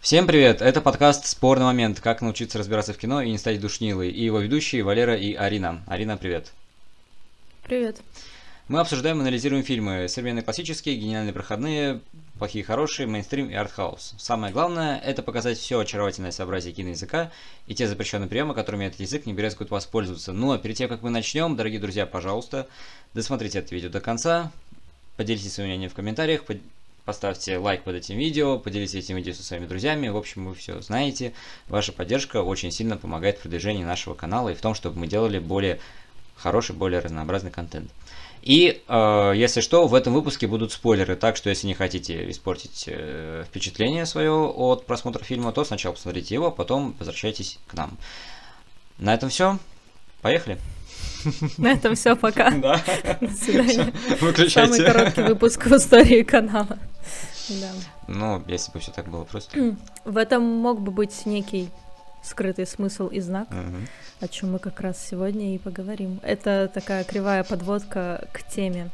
Всем привет! Это подкаст «Спорный момент. Как научиться разбираться в кино и не стать душнилой». И его ведущие Валера и Арина. Арина, привет! Привет! Мы обсуждаем и анализируем фильмы. Современные классические, гениальные проходные, плохие хорошие, мейнстрим и артхаус. Самое главное – это показать все очаровательное сообразие киноязыка и те запрещенные приемы, которыми этот язык не берет воспользоваться. Ну а перед тем, как мы начнем, дорогие друзья, пожалуйста, досмотрите это видео до конца, поделитесь своим мнением в комментариях, поставьте лайк под этим видео, поделитесь этим видео со своими друзьями. В общем, вы все знаете. Ваша поддержка очень сильно помогает в продвижении нашего канала и в том, чтобы мы делали более хороший, более разнообразный контент. И, э, если что, в этом выпуске будут спойлеры, так что если не хотите испортить э, впечатление свое от просмотра фильма, то сначала посмотрите его, а потом возвращайтесь к нам. На этом все. Поехали. На этом все, пока. Да. До свидания. Выключайте. Самый короткий выпуск в истории канала. Да. Ну, если бы все так было просто. В этом мог бы быть некий скрытый смысл и знак, Мгм. о чем мы как раз сегодня и поговорим. Это такая кривая подводка к теме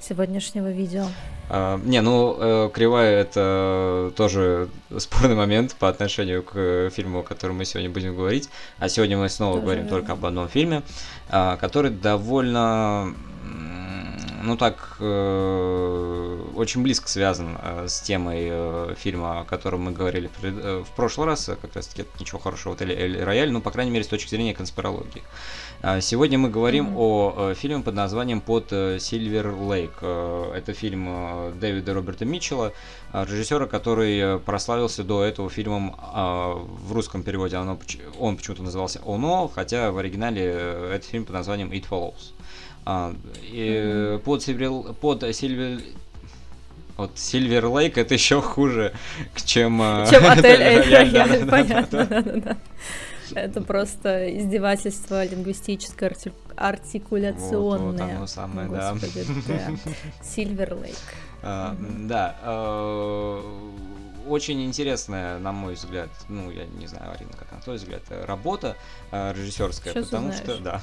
сегодняшнего видео. А, не, ну, э, кривая это тоже спорный момент по отношению к фильму, о котором мы сегодня будем говорить. А сегодня мы снова Тоже говорим верно. только об одном фильме, а, который довольно, ну так, э, очень близко связан э, с темой э, фильма, о котором мы говорили пред- э, в прошлый раз, как раз таки ничего хорошего в отеле Эль Рояль, ну, по крайней мере, с точки зрения конспирологии. Сегодня мы говорим Мгм. о э, фильме под названием «Под Сильвер Лейк». Это фильм э, Дэвида Роберта Митчелла, э, режиссера, который э, прославился до этого фильмом а, в русском переводе. Оно, он почему-то назывался «Оно», хотя в оригинале э, это фильм под названием «It Follows». А, э, под, Сильвер, под Сильвер... Вот Сильвер Лейк это еще хуже, чем... э, Чем отель Эль понятно, да. да-да-да. Это просто издевательство лингвистическое, арти- артикуляционное. Вот, вот оно самое. Господи, да. Сильвер Лейк. А, Да, э, очень интересная, на мой взгляд, ну, я не знаю, Арина, как на твой взгляд, работа э, режиссерская, потому что, да.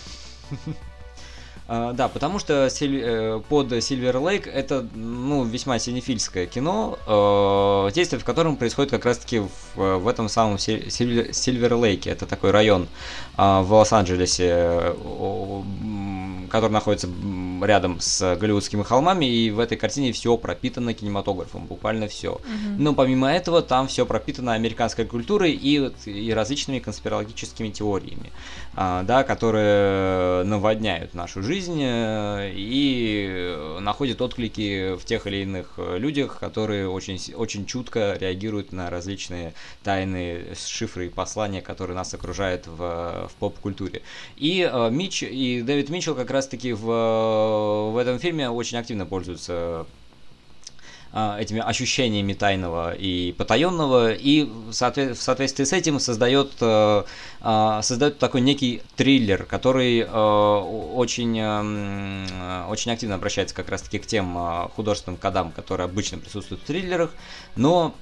А, Да, потому что э, под Silver Lake это ну, весьма синефильское кино, э, действие в котором происходит как раз-таки в, в этом самом Сильвер Лейке. Это такой район а, в Лос-Анджелесе, э, который находится рядом с Голливудскими холмами, и в этой картине все пропитано кинематографом, буквально все. Но помимо этого там все пропитано американской культурой и, и различными конспирологическими теориями, да, которые наводняют нашу жизнь э, и э, находят отклики в тех или иных э, людях, которые очень, очень чутко реагируют на различные тайные шифры и послания, которые нас окружают в, в поп-культуре. И э, Митч и Дэвид Митчелл как раз-таки в, э, в этом фильме очень активно пользуются а, этими ощущениями тайного и потаенного, и в, соотве- в соответствии с этим создает, э, а, создает такой некий триллер, который э, очень, э, очень активно обращается как раз-таки к тем художественным кодам, которые обычно присутствуют в триллерах, но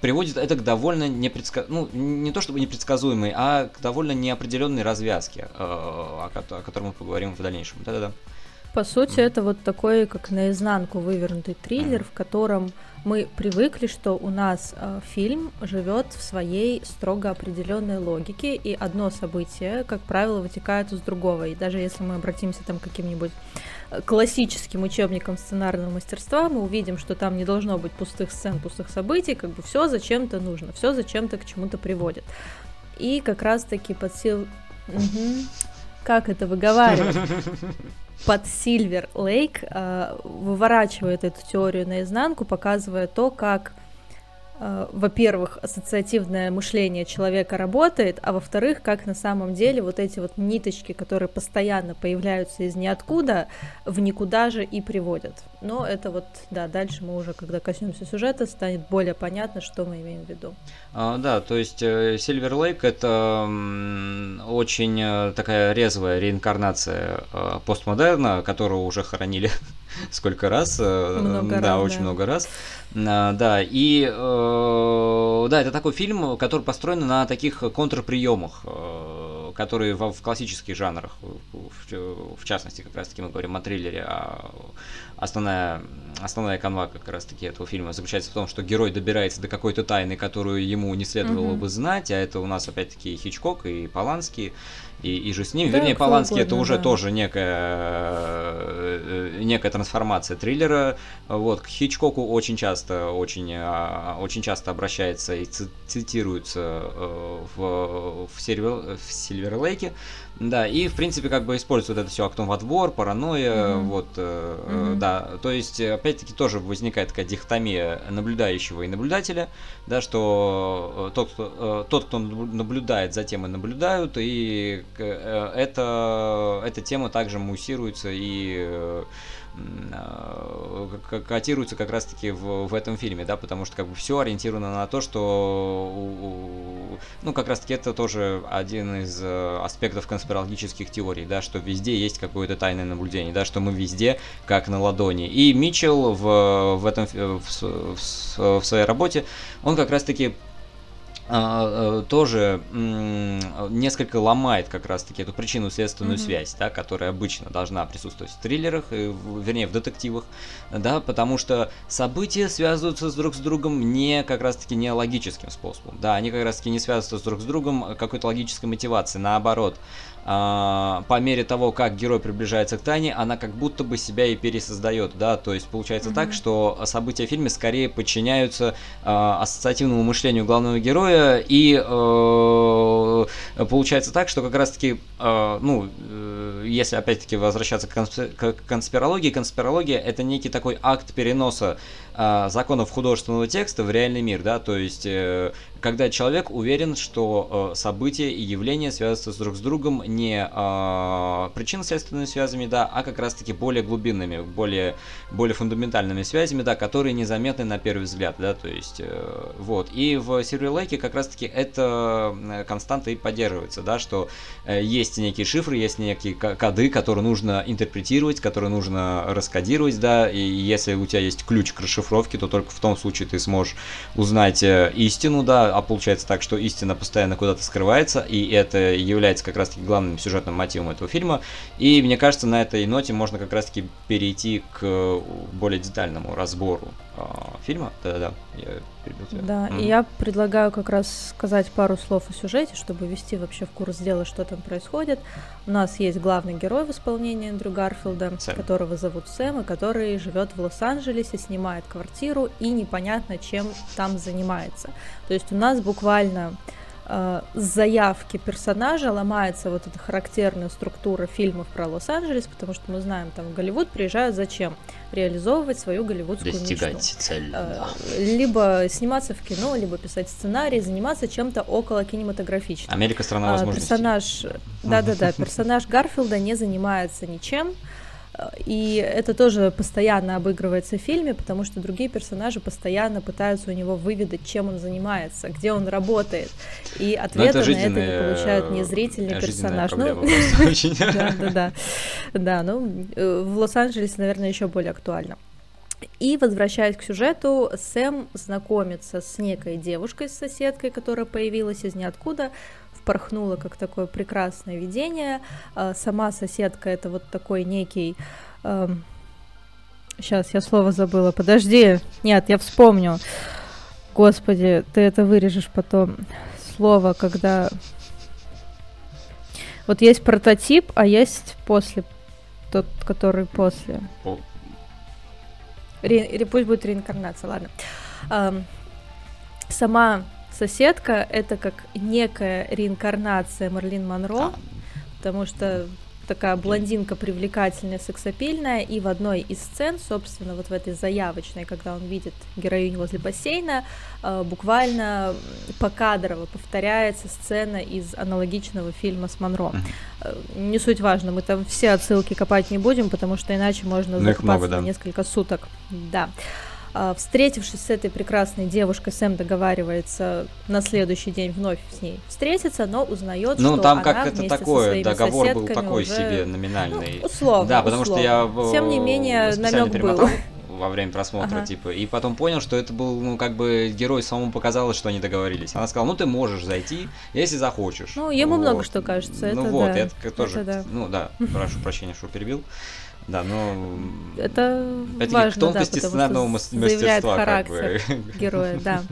приводит это к довольно непредска... ну, не то чтобы непредсказуемой, а к довольно неопределенной развязке, о которой мы поговорим в дальнейшем. Да-да-да. По сути, это вот такой, как наизнанку вывернутый триллер, в котором мы привыкли, что у нас э, фильм живет в своей строго определенной логике, и одно событие, как правило, вытекает из другого. И даже если мы обратимся там к каким-нибудь э, классическим учебникам сценарного мастерства, мы увидим, что там не должно быть пустых сцен, пустых событий, как бы все зачем-то нужно, все зачем-то к чему-то приводит. И как раз-таки под сил... Мгм. Как это выговаривать? под Сильвер Лейк э, выворачивает эту теорию наизнанку, показывая то, как, э, во-первых, ассоциативное мышление человека работает, а во-вторых, как на самом деле вот эти вот ниточки, которые постоянно появляются из ниоткуда, в никуда же и приводят. Но это вот, да, дальше мы уже, когда коснемся сюжета, станет более понятно, что мы имеем в виду. А, да, то есть Сильвер Лейк это м, очень э, такая резвая реинкарнация э, постмодерна, которого уже хоронили сколько раз. э, Много да, раз, очень да. много раз. А, Да, и э, да, это такой фильм, который построен на таких контрприемах, э, которые в, в классических жанрах, в, в частности, как раз таки мы говорим о триллере, а основная, основная канва как раз таки этого фильма заключается в том, что герой добирается до какой-то тайны, которую ему не следовало mm-hmm. бы знать, а это у нас опять-таки Хичкок и Поланский, и, и же с ним. Да, Вернее, Поланский угодно, это уже да. тоже некая, э, некая трансформация триллера. Вот, к Хичкоку очень часто, очень, а, очень часто обращается и цитируется э, в, в, Сильвер, в Сильвер Лейке. Да, и в принципе как бы используют это все актом в отбор, паранойя, mm-hmm. вот, mm-hmm. да, то есть опять-таки тоже возникает такая дихотомия наблюдающего и наблюдателя, да, что тот, кто, тот, кто наблюдает, затем и наблюдают, и это, эта тема также муссируется и Э, котируется как раз-таки в, в этом фильме, да, потому что как бы все ориентировано на то, что, ну, как раз-таки это тоже один из э, аспектов конспирологических теорий, да, что везде есть какое-то тайное наблюдение, да, что мы везде как на ладони. И Митчелл в, в этом в, в, в своей работе, он как раз-таки э, тоже несколько ломает как раз-таки эту причину-следственную mm-hmm. связь, да, которая обычно должна присутствовать в триллерах, вернее, в детективах, да, потому что события связываются друг с другом не как раз-таки не логическим способом, да, они как раз-таки не связываются друг с другом какой-то логической мотивацией, наоборот, а, по мере того, как герой приближается к Тане, она как будто бы себя и пересоздает, да, то есть получается mm-hmm. так, что события в фильме скорее подчиняются э, ассоциативному мышлению главного героя, и э, получается так, что как раз-таки, э, ну, э, если опять-таки возвращаться к, конспи- к конспирологии, конспирология это некий такой акт переноса э, законов художественного текста в реальный мир, да, то есть э, когда человек уверен, что э, события и явления связываются друг с другом не э, причинно-следственными связями, да, а как раз-таки более глубинными, более, более фундаментальными связями, да, которые незаметны на первый взгляд, да, то есть, э, вот. И в Lake как раз-таки эта э, константа и поддерживается, да, что э, есть некие шифры, есть некие коды, которые нужно интерпретировать, которые нужно раскодировать, да, и если у тебя есть ключ к расшифровке, то только в том случае ты сможешь узнать э, истину, да, а получается так, что истина постоянно куда-то скрывается, и это является как раз-таки главным сюжетным мотивом этого фильма. И мне кажется, на этой ноте можно как раз-таки перейти к более детальному разбору э, фильма. Да-да-да, я тебя. Да, mm. и я предлагаю как раз сказать пару слов о сюжете, чтобы ввести вообще в курс дела, что там происходит. У нас есть главный герой в исполнении Эндрю Гарфилда, Сэм. которого зовут Сэм, и который живет в Лос-Анджелесе, снимает квартиру и непонятно чем там занимается. То есть у нас буквально э, с заявки персонажа ломается вот эта характерная структура фильмов про Лос-Анджелес, потому что мы знаем, там в Голливуд приезжают зачем? Реализовывать свою голливудскую Достигать мечту. цель. Э, либо сниматься в кино, либо писать сценарий, заниматься чем-то около кинематографичным. Америка страна возможностей. Персонаж, да-да-да, персонаж Гарфилда не занимается ничем, и это тоже постоянно обыгрывается в фильме, потому что другие персонажи постоянно пытаются у него выведать, чем он занимается, где он работает. И ну, ответа на это не получают ни зритель, ни персонаж. Ну, да, да, да. Да, ну, э, в Лос-Анджелесе, наверное, еще более актуально. И, возвращаясь к сюжету, Сэм знакомится с некой девушкой, с соседкой, которая появилась из ниоткуда, впорхнула как такое прекрасное видение. А, сама соседка это вот такой некий... Сейчас, я слово забыла. Подожди. Нет, я вспомню. Господи, ты это вырежешь потом. Слово, когда... Вот есть прототип, а есть после. Тот, который после. Ре... Пусть будет реинкарнация, ладно. Сама соседка это как некая реинкарнация Марлин Монро, а. потому что такая блондинка привлекательная, сексапильная, и в одной из сцен, собственно, вот в этой заявочной, когда он видит героиню возле бассейна, э, буквально покадрово повторяется сцена из аналогичного фильма с Монро. Mm-hmm. Не суть важно, мы там все отсылки копать не будем, потому что иначе можно ну, закопаться да. на несколько суток. Да. А, встретившись с этой прекрасной девушкой, Сэм договаривается на следующий день вновь с ней встретиться, но узнает, ну, что там она как это такое, договор был такой уже... себе номинальный. Ну, условно, Да, потому условно. что я Тем не менее, намек был. во время просмотра, ага. типа, и потом понял, что это был, ну, как бы герой самому показалось, что они договорились. Она сказала, ну, ты можешь зайти, если захочешь. Ну, ему вот. много что кажется, ну, это вот, да. это тоже, это да. ну, да, прошу прощения, что перебил. Да, но это, это важно, тонкости да, сценарного мастерства характер как бы. героя, да.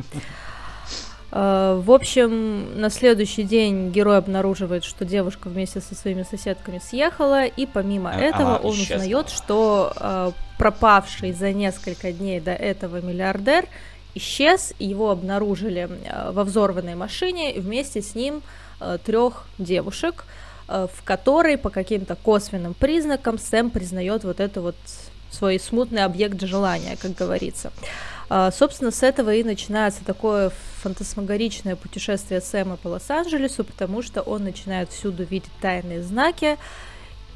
А, в общем, на следующий день герой обнаруживает, что девушка вместе со своими соседками съехала, и помимо а, этого он исчезла. узнает, что э, пропавший за несколько дней до этого миллиардер исчез, его обнаружили э, во взорванной машине, вместе с ним э, трех девушек, э, в которой по каким-то косвенным признакам Сэм признает вот это вот свой смутный объект желания, как говорится. А, собственно, с этого и начинается такое фантасмагоричное путешествие Сэма по Лос-Анджелесу, потому что он начинает всюду видеть тайные знаки,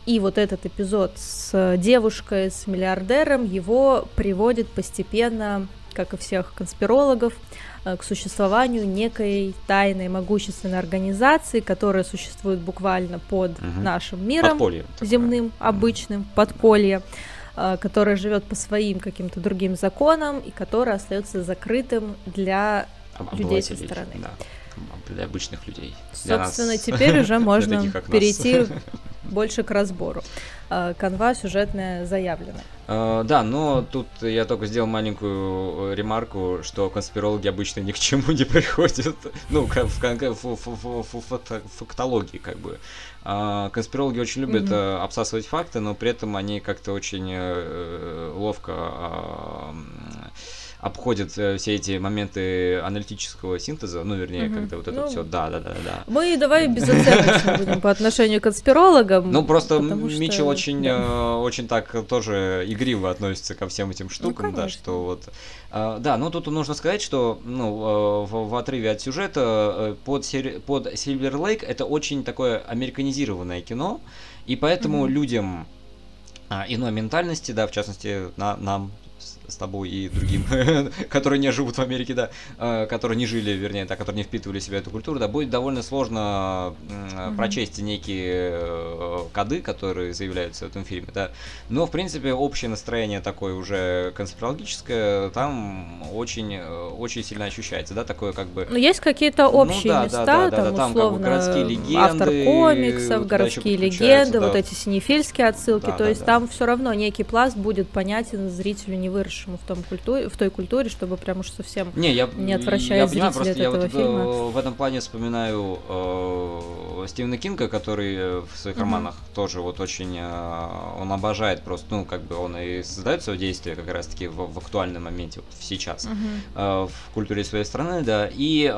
и вот этот эпизод с девушкой, с миллиардером, его приводит постепенно, как и всех конспирологов, э, к существованию некой тайной могущественной организации, которая существует буквально под угу. нашим миром подполье, земным, такое. обычным, подполье. Э, которое живет по своим каким-то другим законам и которое остается закрытым для людей со стороны. Да, для обычных людей. Собственно, нас, теперь уже можно перейти больше к разбору. Э, канва сюжетная заявлена. Uh, да, но тут я только сделал маленькую ремарку, что конспирологи обычно ни к чему не приходят. Ну, в, фактологии, как бы. А, конспирологи очень любят mm-hmm. обсасывать факты, но при этом они как-то очень э, ловко а, обходят э, все эти моменты аналитического синтеза, ну, вернее, угу. когда вот это ну, все, да, да, да, да. Мы давай безоценочно будем по отношению к конспирологам. Ну, просто Митчелл очень, э, очень так тоже игриво относится ко всем этим штукам, да, что вот... Да, ну тут нужно сказать, что ну, в, отрыве от сюжета под, под Silver Lake это очень такое американизированное кино, и поэтому людям иной ментальности, да, в частности, на, нам, с тобой и другим, которые не живут в Америке, да, э, которые не жили, вернее, да, которые не впитывали в себя эту культуру, да, будет довольно сложно mm-hmm. прочесть некие э, коды, которые заявляются в этом фильме, да. Но, в принципе, общее настроение такое уже конспирологическое там очень, э, очень сильно ощущается, да, такое как бы... Ну, есть какие-то ну общие ну, да, места, да, да, там, да, там условно, как бы городские легенды, автор комиксов, городские легенды, да. вот эти синефильские отсылки, да, то да, есть да. там все равно некий пласт будет понятен зрителю не выросшему выросшему в, том культуре, в той культуре, чтобы прям уж совсем не, я, не отвращая я понимаю, просто от я этого вот фильма. в этом плане вспоминаю э, Стивена Кинга, который э, в своих mm-hmm. романах тоже вот очень, э, он обожает просто, ну, как бы он и создает свое действие как раз-таки в, в актуальном моменте, вот сейчас, mm-hmm. в культуре своей страны, да, и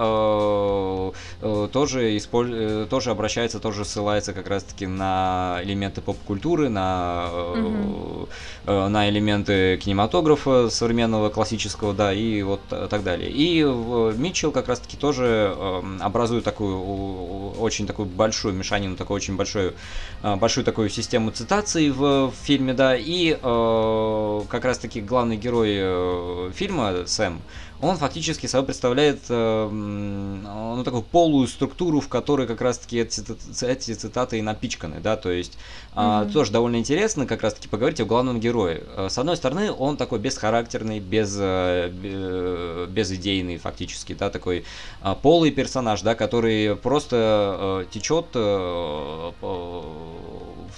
тоже, исполь... Э, тоже обращается, тоже ссылается как раз-таки на элементы поп-культуры, на, mm-hmm. на элементы кинематографа, современного классического, да, и вот так далее. И Митчелл как раз-таки тоже образует такую очень такую большую мешанину, такую очень большую, э, большую такую систему цитаций в, в фильме, да, и э, как раз-таки главный герой э, фильма, Сэм, он фактически собой представляет э, ну, такую полую структуру, в которой как раз-таки эти, эти цитаты и напичканы, да, то есть mm-hmm. э, тоже довольно интересно как раз-таки поговорить о главном герое. Э, с одной стороны, он такой бесхарактерный, без, э, безидейный фактически, да, такой э, полый персонаж, да, который просто э, течет э, в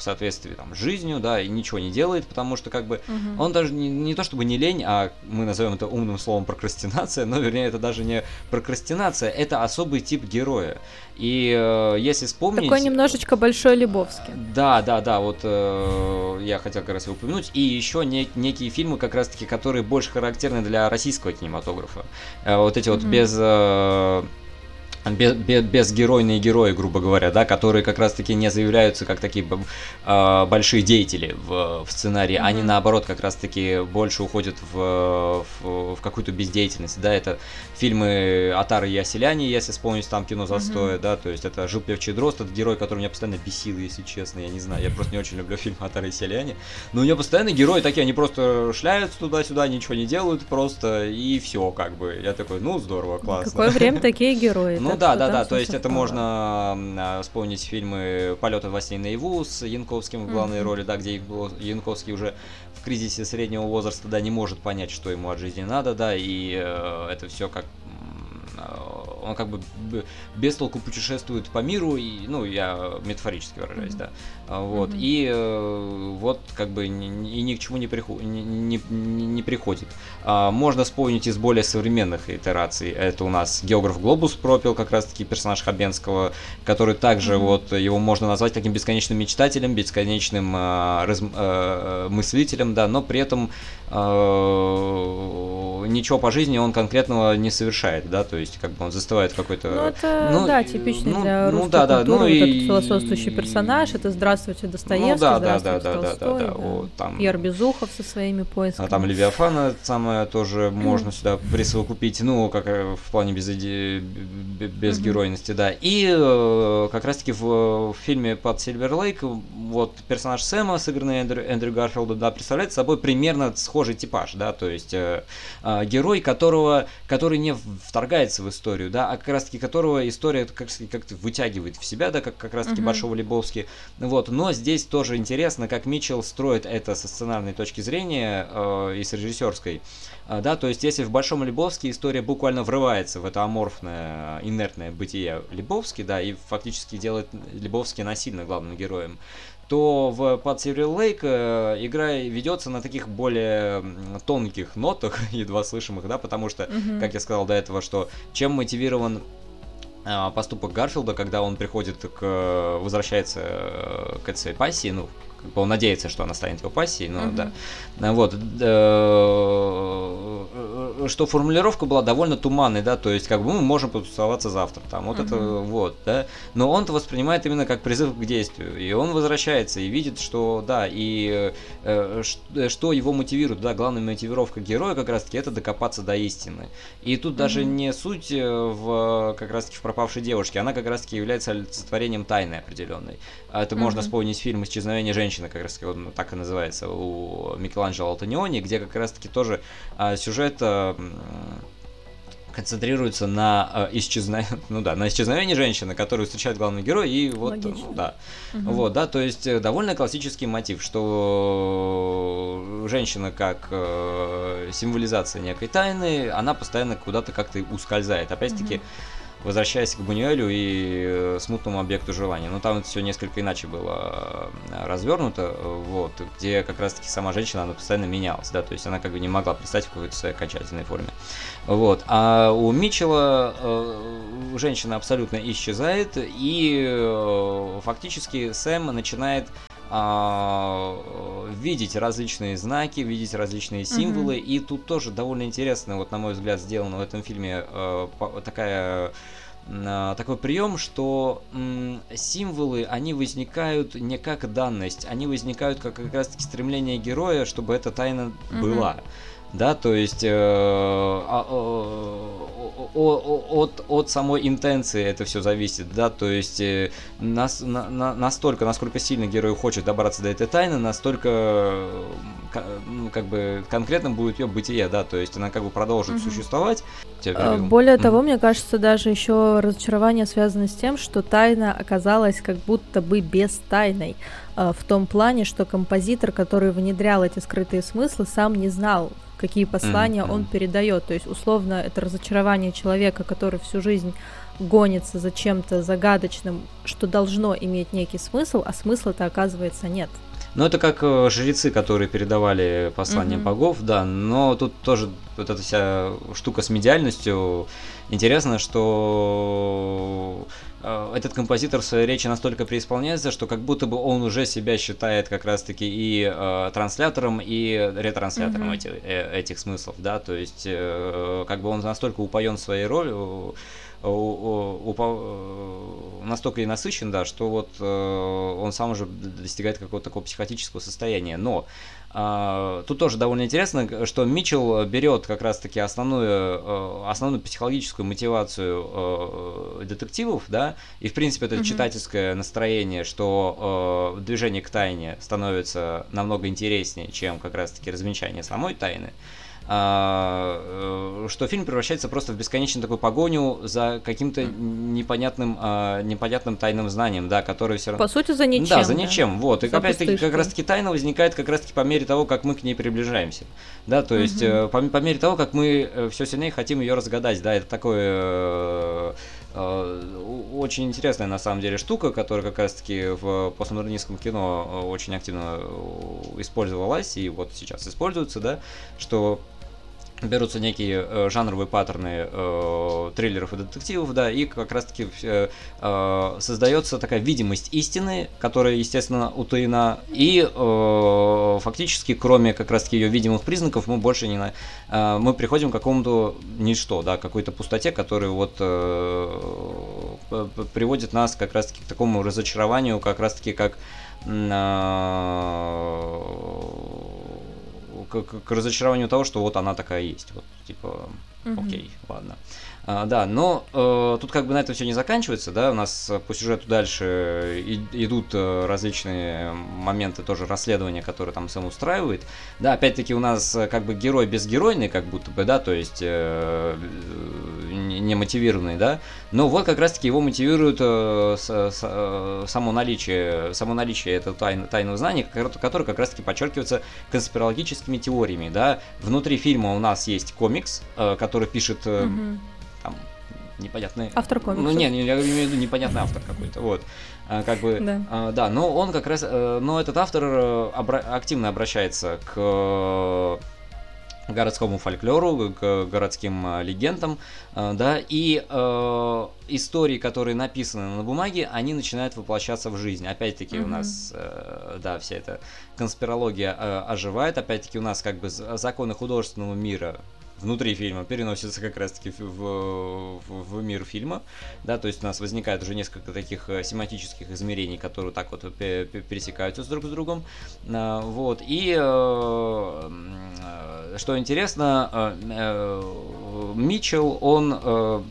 соответствии там, с жизнью, да, и ничего не делает, потому что как бы угу. он даже не, не то чтобы не лень, а мы назовем это умным словом прокрастинация, но вернее это даже не прокрастинация, это особый тип героя. И э, если вспомнить... Такой немножечко большой Лебовский. Да, да, да, вот э, я хотел как раз его упомянуть. И еще не, некие фильмы, как раз-таки, которые больше характерны для российского кинематографа. Э, вот эти mm-hmm. вот без... Э, без, без, безгеройные герои, грубо говоря, да, которые как раз-таки не заявляются как такие э, большие деятели в, в сценарии, mm-hmm. они наоборот как раз-таки больше уходят в, в, в какую-то бездеятельность, да, это фильмы Атары и Оселяне, если вспомнить там кино застоя, mm-hmm. да, то есть это Жил Певчий Дрозд, это герой, который меня постоянно бесил, если честно, я не знаю, я просто не очень люблю фильм Атары и Оселяне, но у него постоянно герои такие, они просто шляются туда-сюда, ничего не делают просто, и все, как бы, я такой, ну, здорово, классно. Какое время такие герои? Ну да, да, да, то есть это можно а, вспомнить фильмы «Полеты во сне наяву» с Янковским в главной роли, да, где Янковский уже кризисе среднего возраста, да, не может понять, что ему от жизни надо, да, и э, это все как он как бы без толку путешествует по миру, и, ну, я метафорически выражаюсь, mm-hmm. да, вот, mm-hmm. и э, вот как бы и ни к чему не, приход, не, не, не приходит. А, можно вспомнить из более современных итераций, это у нас Географ Глобус пропил, как раз-таки персонаж Хабенского, который также mm-hmm. вот, его можно назвать таким бесконечным мечтателем, бесконечным э, раз, э, мыслителем, да, но при этом э, ничего по жизни он конкретного не совершает, да, то есть как бы он застывает какой-то... Ну, это, ну, да, типично ну, для русской ну, да, да, культуры, ну, вот и... этот философствующий персонаж, это «Здравствуйте, Достоевский», ну, да, «Здравствуйте, да, да, Толстой», да, да, да, да. О, там... Пьер Безухов со своими поисками. А там Левиафана самое тоже можно сюда присовокупить, ну, как э, в плане без, без геройности, да. И э, как раз-таки в, в фильме под Сильвер Лейк вот персонаж Сэма, сыгранный Эндрю, Эндрю Гарфилда, да, представляет собой примерно схожий типаж, да, то есть э, э, герой, которого, который не вторгается в историю, да, а как раз-таки которого история как, как-то вытягивает в себя, да, как, как раз-таки uh-huh. Большого Лебовски, вот, но здесь тоже интересно, как Митчелл строит это со сценарной точки зрения э, и с режиссерской, э, да, то есть если в Большом Лебовске история буквально врывается в это аморфное, инертное бытие Лебовски, да, и фактически делает Лебовски насильно главным героем, то в Под Serial Lake э, игра ведется на таких более тонких нотах, едва слышимых, да, потому что, mm-hmm. как я сказал до этого, что чем мотивирован поступок Гарфилда, когда он приходит к возвращается э, к этой пассии, ну, он надеется, что она станет его пассией, но uh-huh. да. Вот. Что формулировка была довольно туманной, да, то есть как бы мы можем потусоваться завтра, там, вот uh-huh. это вот, да. Но он-то воспринимает именно как призыв к действию. И он возвращается и видит, что, да, и э, что его мотивирует, да, главная мотивировка героя как раз-таки это докопаться до истины. И тут uh-huh. даже не суть э, в как раз-таки в пропавшей девушке, она как раз-таки является олицетворением тайны определенной. Это uh-huh. можно вспомнить фильм «Исчезновение женщины» женщина, как раз он так и называется, у Микеланджело Алтониони, где как раз таки тоже а, сюжет а, концентрируется на э, исчезновении, ну да, на исчезновении женщины, которую встречает главный герой, и вот, ну, да, угу. вот, да, то есть э, довольно классический мотив, что женщина как э, символизация некой тайны, она постоянно куда-то как-то ускользает, опять-таки. Угу возвращаясь к Бунюэлю и э, смутному объекту желания. Но там это все несколько иначе было э, развернуто, вот, где как раз-таки сама женщина, она постоянно менялась, да, то есть она как бы не могла представить в какой-то своей окончательной форме. Вот. А у Митчелла э, женщина абсолютно исчезает, и э, фактически Сэм начинает а, видеть различные знаки, видеть различные символы. Mm-hmm. И тут тоже довольно интересно, вот на мой взгляд, сделано в этом фильме э, такая э, такой прием, что м, символы, они возникают не как данность, они возникают как как раз-таки стремление героя, чтобы эта тайна mm-hmm. была да, то есть э, а, от, от самой интенции это все зависит, да, то есть э, нас, на, на, настолько, насколько сильно герой хочет добраться до этой тайны, настолько ну, как бы конкретно будет ее бытие, да, то есть она как бы продолжит угу. существовать. А, более того, мне кажется, даже еще разочарование связано с тем, что тайна оказалась как будто бы без тайной а, в том плане, что композитор, который внедрял эти скрытые смыслы, сам не знал, какие послания mm-hmm. он передает. То есть, условно, это разочарование человека, который всю жизнь гонится за чем-то загадочным, что должно иметь некий смысл, а смысла-то оказывается нет. Ну, это как э, жрецы, которые передавали послания mm-hmm. богов, да, но тут тоже вот эта вся штука с медиальностью. Интересно, что этот композитор в своей речи настолько преисполняется, что как будто бы он уже себя считает как раз-таки и э, транслятором, и ретранслятором mm-hmm. этих, э, этих смыслов, да, то есть э, как бы он настолько упоен своей ролью, настолько и насыщен, да, что вот э, он сам уже достигает какого-то такого психотического состояния. Но тут тоже довольно интересно, что Митчелл берет как раз-таки основную, uh, основную психологическую мотивацию uh, детективов, да, и в принципе это mm-hmm. читательское настроение, что движение к тайне становится намного интереснее, чем как раз-таки развенчание самой тайны. а, э, что фильм превращается просто в бесконечную такую погоню за каким-то непонятным, а, непонятным тайным знанием, да, которое все равно... По сути, за ничем. Да, за ничем, да. вот. И опять-таки как раз-таки тайна возникает как раз-таки по мере того, как мы к ней приближаемся, да, то есть угу. по, по мере того, как мы э, все сильнее хотим ее разгадать, да, это такое очень интересная на самом деле штука, которая как раз-таки в постмодернистском кино очень активно использовалась и вот сейчас используется, да, что берутся некие э, жанровые паттерны э, триллеров и детективов, да, и как раз-таки э, э, создается такая видимость истины, которая, естественно, утаена, и э, фактически, кроме как раз-таки ее видимых признаков, мы больше не на, э, мы приходим к какому-то ничто, да, какой-то пустоте, которая вот э, приводит нас как раз-таки к такому разочарованию, как раз-таки как э, к, к разочарованию того, что вот она такая есть. Вот, типа, окей, ладно. А, да, но э, тут как бы на этом все не заканчивается, да, у нас по сюжету дальше и, идут э, различные моменты тоже расследования, которые там сам устраивает. Да, опять-таки у нас э, как бы герой безгеройный, как будто бы, да, то есть э, не мотивированный, да, но вот как раз-таки его мотивирует э, с, с, э, само наличие, само наличие этого тайн, тайного знания, которое как раз-таки подчеркивается конспирологическими теориями, да. Внутри фильма у нас есть комикс, э, который пишет... Э, mm-hmm там непонятный... Автор комикса. Ну, не, я имею в виду непонятный автор какой-то, вот. А, как бы, да. А, да, но он как раз, э, но этот автор э, обра- активно обращается к городскому фольклору, к городским э, легендам, да, и э, истории, которые написаны на бумаге, они начинают воплощаться в жизнь. Опять-таки mm-hmm. у нас, э, да, вся эта конспирология э, оживает, опять-таки у нас как бы законы художественного мира внутри фильма переносится как раз-таки в, в, в мир фильма, да, то есть у нас возникает уже несколько таких э, семантических измерений, которые так вот пересекаются с друг с другом, а, вот, и э, что интересно, э, Митчелл, он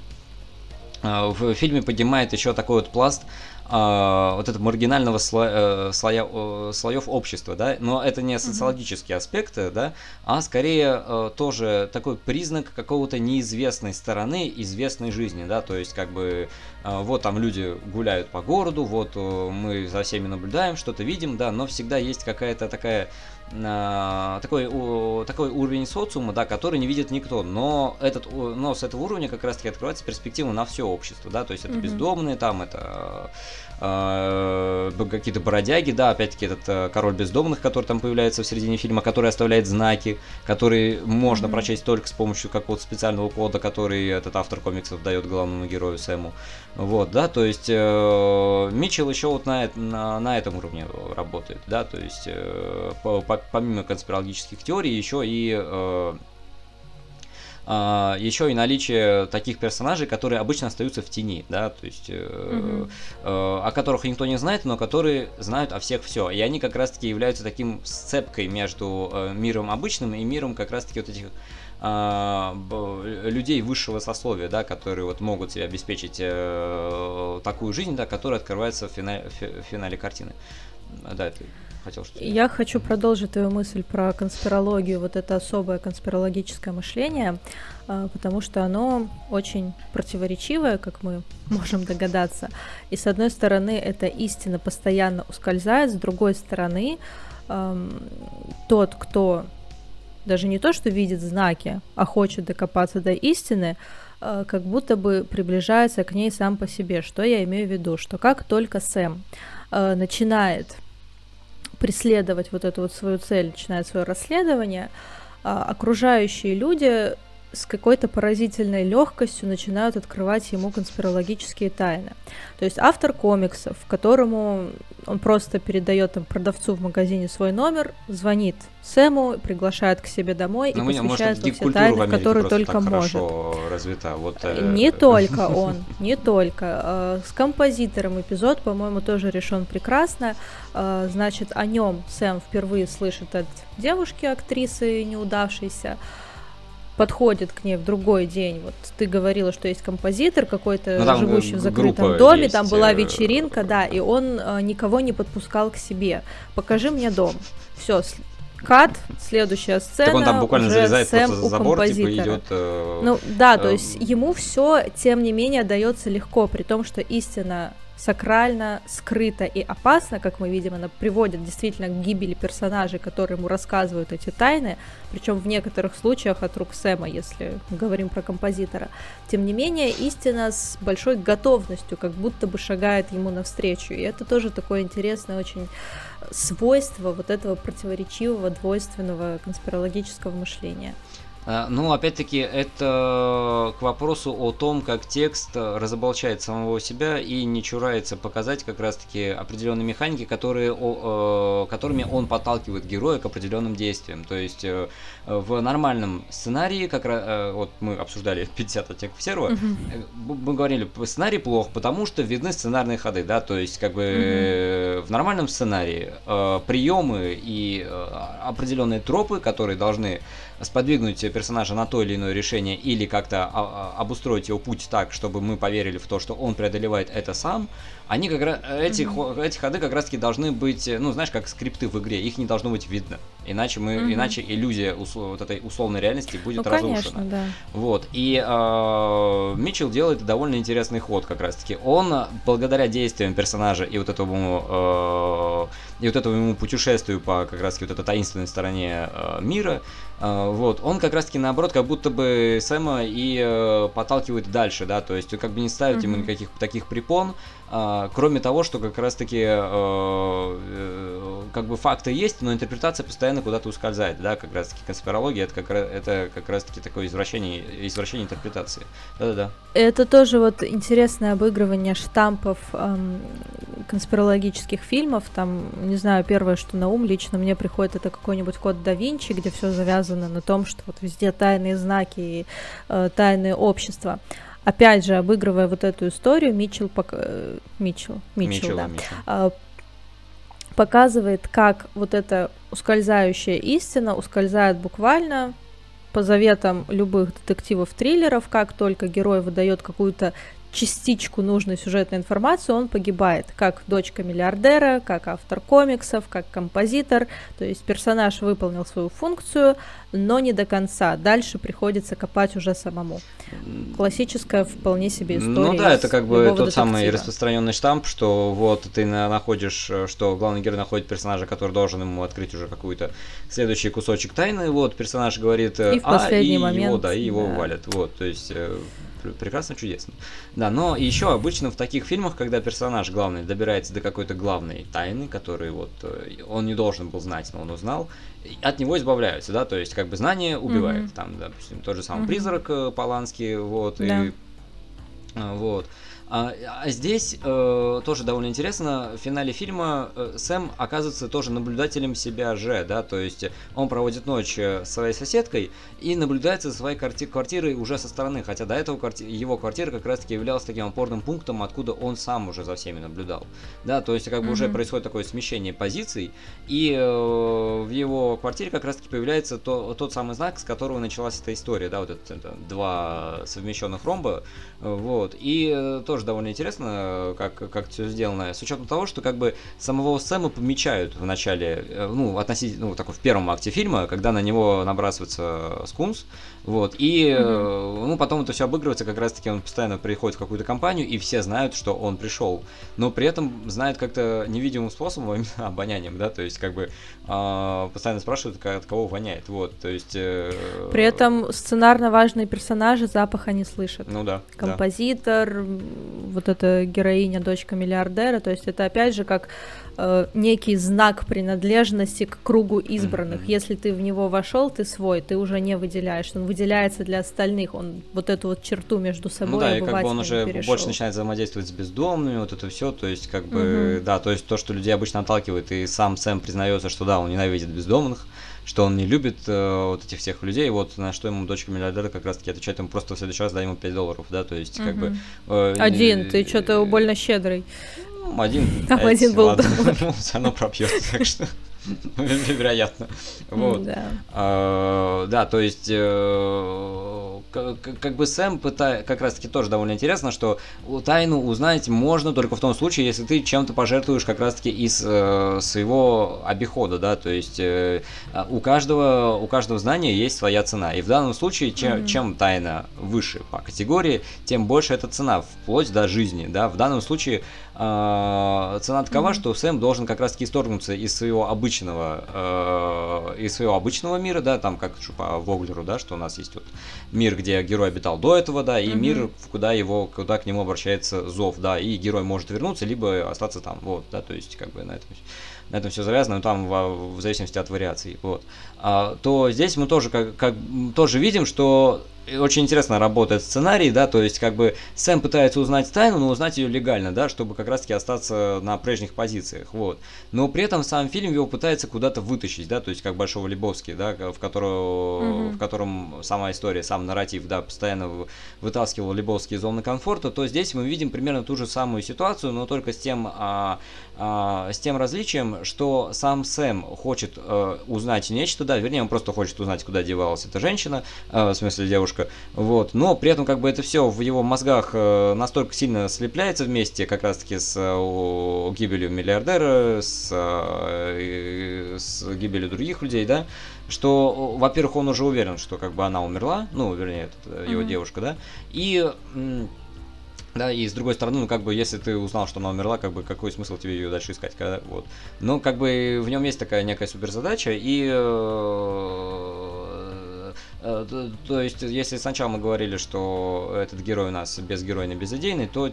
в фильме поднимает еще такой вот пласт э, вот этого маргинального слоя, э, слоя, э, слоев общества, да, но это не социологические mm-hmm. аспекты, да, а скорее э, тоже такой признак какого-то неизвестной стороны известной жизни, да, то есть как бы э, вот там люди гуляют по городу, вот э, мы за всеми наблюдаем, что-то видим, да, но всегда есть какая-то такая такой, о, такой уровень социума, да, который не видит никто, но, этот, но с этого уровня как раз-таки открывается перспектива на все общество, да, то есть это mm-hmm. бездомные, там это э, какие-то бродяги, да, опять-таки этот э, король бездомных, который там появляется в середине фильма, который оставляет знаки, которые можно mm-hmm. прочесть только с помощью какого-то специального кода, который этот автор комиксов дает главному герою Сэму. Вот, да, то есть э, Митчелл еще вот на, на, на этом уровне работает, да, то есть э, по, по, помимо конспирологических теорий еще и э, Uh, еще и наличие таких персонажей, которые обычно остаются в тени, да, то есть э, mm-hmm. э, о которых никто не знает, но которые знают о всех все. И они как раз-таки являются таким сцепкой между э, миром обычным и миром как раз-таки вот этих э, людей высшего сословия, да, которые вот могут себе обеспечить э, такую жизнь, да, которая открывается в финале, в финале картины. Да, это хотел что-то. Я хочу продолжить твою мысль про конспирологию, вот это особое конспирологическое мышление, а, потому что оно очень противоречивое, как мы можем догадаться. И с одной стороны, эта истина постоянно ускользает, с другой стороны, тот, кто даже не то, что видит знаки, а хочет докопаться до истины, а, как будто бы приближается к ней сам по себе. Что я имею в виду? Что как только Сэм а, начинает преследовать вот эту вот свою цель, начинает свое расследование, а, окружающие люди с какой-то поразительной легкостью начинают открывать ему конспирологические тайны. То есть автор комиксов, которому он просто передает там, продавцу в магазине свой номер, звонит Сэму, приглашает к себе домой Но и ну, посвящает во все тайны, которые только может. развита. Вот, э... Не только он, не только. Э, с композитором эпизод, по-моему, тоже решен прекрасно. Э, значит, о нем Сэм впервые слышит от девушки, актрисы неудавшейся подходит к ней в другой день. Вот ты говорила, что есть композитор какой-то, ну, живущий в закрытом доме, есть, там была э, вечеринка, да, и он э, никого не подпускал к себе. Покажи мне дом. Все, кат, следующая сцена. Так он там буквально залезает Сэм просто за забор, типа идет. Э, ну да, э, то есть ему все, тем не менее, дается легко, при том, что истина сакрально, скрыто и опасно, как мы видим, она приводит действительно к гибели персонажей, которые ему рассказывают эти тайны, причем в некоторых случаях от рук Сэма, если мы говорим про композитора. Тем не менее, истина с большой готовностью, как будто бы шагает ему навстречу, и это тоже такое интересное очень свойство вот этого противоречивого, двойственного конспирологического мышления. А, ну, опять-таки, это к вопросу о том, как текст разоблачает самого себя и не чурается показать как раз-таки определенные механики, которые, э, которыми он подталкивает героя к определенным действиям. То есть э, в нормальном сценарии, как раз, э, вот мы обсуждали 50 оттенков серого, угу. мы говорили, сценарий плох, потому что видны сценарные ходы, да, то есть как бы угу. в нормальном сценарии приемы и определенные тропы, которые должны сподвигнуть персонажа на то или иное решение или как-то а, а, обустроить его путь так, чтобы мы поверили в то, что он преодолевает это сам, они как раз эти, mm-hmm. эти ходы как раз таки должны быть, ну знаешь, как скрипты в игре, их не должно быть видно, иначе мы, mm-hmm. иначе иллюзия усл- вот этой условной реальности будет ну, разрушена. Конечно, да. Вот и э, Митчелл делает довольно интересный ход как раз таки. Он благодаря действиям персонажа и вот этому э, и вот этому ему путешествию по как раз таки вот этой таинственной стороне э, мира, вот он как раз таки наоборот как будто бы Сэма и э, подталкивает дальше, да, то есть как бы не ставит mm-hmm. ему никаких таких препон, а, кроме того, что как раз-таки э, э, как бы факты есть, но интерпретация постоянно куда-то ускользает, да, как раз-таки конспирология это как, это как раз-таки такое извращение, извращение интерпретации. Да-да-да. Это тоже вот интересное обыгрывание штампов эм, конспирологических фильмов. Там, не знаю, первое, что на ум лично мне приходит, это какой-нибудь код да Винчи, где все завязано на том, что вот везде тайные знаки и э, тайные общества опять же, обыгрывая вот эту историю, Митчелл, пок... Э, Митчелл, Митчелл, Митчелл да, Митчелл. А, показывает, как вот эта ускользающая истина ускользает буквально по заветам любых детективов-триллеров, как только герой выдает какую-то частичку нужной сюжетной информации, он погибает, как дочка миллиардера, как автор комиксов, как композитор. То есть персонаж выполнил свою функцию, но не до конца. Дальше приходится копать уже самому. Классическая вполне себе история. Ну да, это как бы тот детектива. самый распространенный штамп, что вот ты находишь, что главный герой находит персонажа, который должен ему открыть уже какую-то следующий кусочек тайны. Вот персонаж говорит, и в а, и момент, его, да, и его да. валят. Вот, то есть э, прекрасно, чудесно. Да, но еще обычно в таких фильмах, когда персонаж главный добирается до какой-то главной тайны, которую вот э, он не должен был знать, но он узнал, от него избавляются, да, то есть как бы знание убивает. Mm-hmm. Там, допустим, тот же самый mm-hmm. призрак э, Поланский, вот, да. и э, вот. А, а здесь э, тоже довольно интересно, в финале фильма э, Сэм оказывается тоже наблюдателем себя же, да, то есть он проводит ночь э, с своей соседкой и наблюдает за своей кварти- квартирой уже со стороны, хотя до этого кварти- его квартира как раз-таки являлась таким опорным пунктом, откуда он сам уже за всеми наблюдал, да, то есть как бы mm-hmm. уже происходит такое смещение позиций, и э, в его квартире как раз-таки появляется то, тот самый знак, с которого началась эта история, да, вот это, это два совмещенных ромба, вот, и э, тоже довольно интересно, как, как все сделано, с учетом того, что как бы самого Сэма помечают в начале, э, ну, относительно, ну, такой в первом акте фильма, когда на него набрасывается скунс, вот, и, mm-hmm. ну, потом это все обыгрывается, как раз-таки он постоянно приходит в какую-то компанию, и все знают, что он пришел, но при этом знают как-то невидимым способом, именно обонянием, да, то есть, как бы, э, постоянно спрашивают, от кого воняет, вот, то есть... Э, при этом сценарно важные персонажи запаха не слышат. Ну да композитор, да. вот эта героиня, дочка миллиардера, то есть это опять же как э, некий знак принадлежности к кругу избранных. Mm-hmm. Если ты в него вошел, ты свой, ты уже не выделяешь, он выделяется для остальных, он вот эту вот черту между собой. Ну да, и как бы он уже перешел. больше начинает взаимодействовать с бездомными, вот это все, то есть как бы, mm-hmm. да, то есть то, что людей обычно отталкивает, и сам Сэм признается, что да, он ненавидит бездомных, что он не любит э, вот этих всех людей, вот на что ему дочка миллиардера как раз таки отвечает, ему просто в следующий раз дай ему 5 долларов, да, то есть как бы... Э, один, ты что-то больно щедрый. Ну, один. Там один был ладно, ну, все равно пропьет, так что... Вероятно. Вот. Да. А, да, то есть, э, как, как бы Сэм пытает, как раз таки тоже довольно интересно, что тайну узнать можно только в том случае, если ты чем-то пожертвуешь как раз таки из э, своего обихода, да, то есть э, у каждого у каждого знания есть своя цена, и в данном случае чем, mm-hmm. чем тайна выше по категории, тем больше эта цена, вплоть до жизни, да, в данном случае э, цена такова, mm-hmm. что Сэм должен как раз таки исторгнуться из своего обычного э, из своего обычного мира, да, там как по Воглеру, да, что у нас есть вот мир, где герой обитал до этого, да, и mm-hmm. мир, куда его, куда к нему обращается зов, да, и герой может вернуться, либо остаться там, вот, да, то есть как бы на этом на этом все завязано, но там в, в зависимости от вариаций, вот. А, то здесь мы тоже как, как тоже видим, что очень интересно работает сценарий, да, то есть как бы Сэм пытается узнать тайну, но узнать ее легально, да, чтобы как раз-таки остаться на прежних позициях, вот. Но при этом сам фильм его пытается куда-то вытащить, да, то есть как Большого Лебовски, да, в, которого, mm-hmm. в котором сама история, сам нарратив, да, постоянно вытаскивал Лебовский из зоны комфорта, то здесь мы видим примерно ту же самую ситуацию, но только с тем, а, а, с тем различием, что сам Сэм хочет а, узнать нечто, да, вернее, он просто хочет узнать, куда девалась эта женщина, а, в смысле девушка, вот, но при этом как бы это все в его мозгах э, настолько сильно слепляется вместе как раз-таки с э, гибелью миллиардера, с, э, с гибелью других людей, да, что, во-первых, он уже уверен, что как бы она умерла, ну, вернее, это его mm-hmm. девушка, да, и да, и с другой стороны, ну, как бы, если ты узнал, что она умерла, как бы, какой смысл тебе ее дальше искать, когда, вот. Но, как бы, в нем есть такая некая суперзадача, и Э, то есть, если сначала мы говорили, что этот герой у нас безгеройный, безыдейный, то,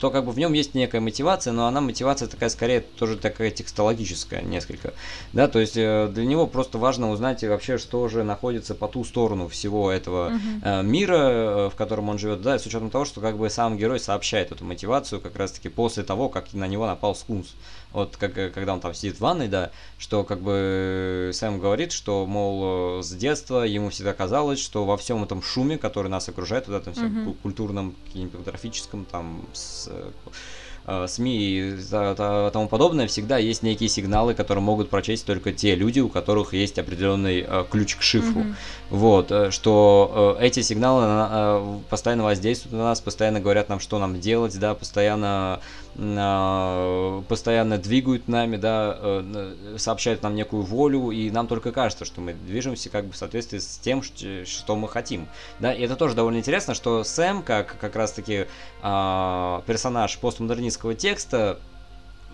то как бы в нем есть некая мотивация, но она мотивация такая скорее тоже такая текстологическая несколько. Да, то есть э, для него просто важно узнать вообще, что же находится по ту сторону всего этого uh-huh. мира, в котором он живет, да, с учетом того, что как бы сам герой сообщает эту мотивацию как раз-таки после того, как на него напал скунс вот как, когда он там сидит в ванной, да, что как бы Сэм говорит, что, мол, с детства ему всегда казалось, что во всем этом шуме, который нас окружает, вот этом всем mm-hmm. культурном, кинематографическом, там, с, э, СМИ и тому подобное, всегда есть некие сигналы, которые могут прочесть только те люди, у которых есть определенный э, ключ к шифру. Mm-hmm. Вот, э, что эти сигналы постоянно воздействуют на нас, постоянно говорят нам, что нам делать, да, постоянно постоянно двигают нами, да, э, сообщают нам некую волю, и нам только кажется, что мы движемся как бы в соответствии с тем, что мы хотим. Да, и это тоже довольно интересно, что Сэм, как как раз-таки э, персонаж постмодернистского текста,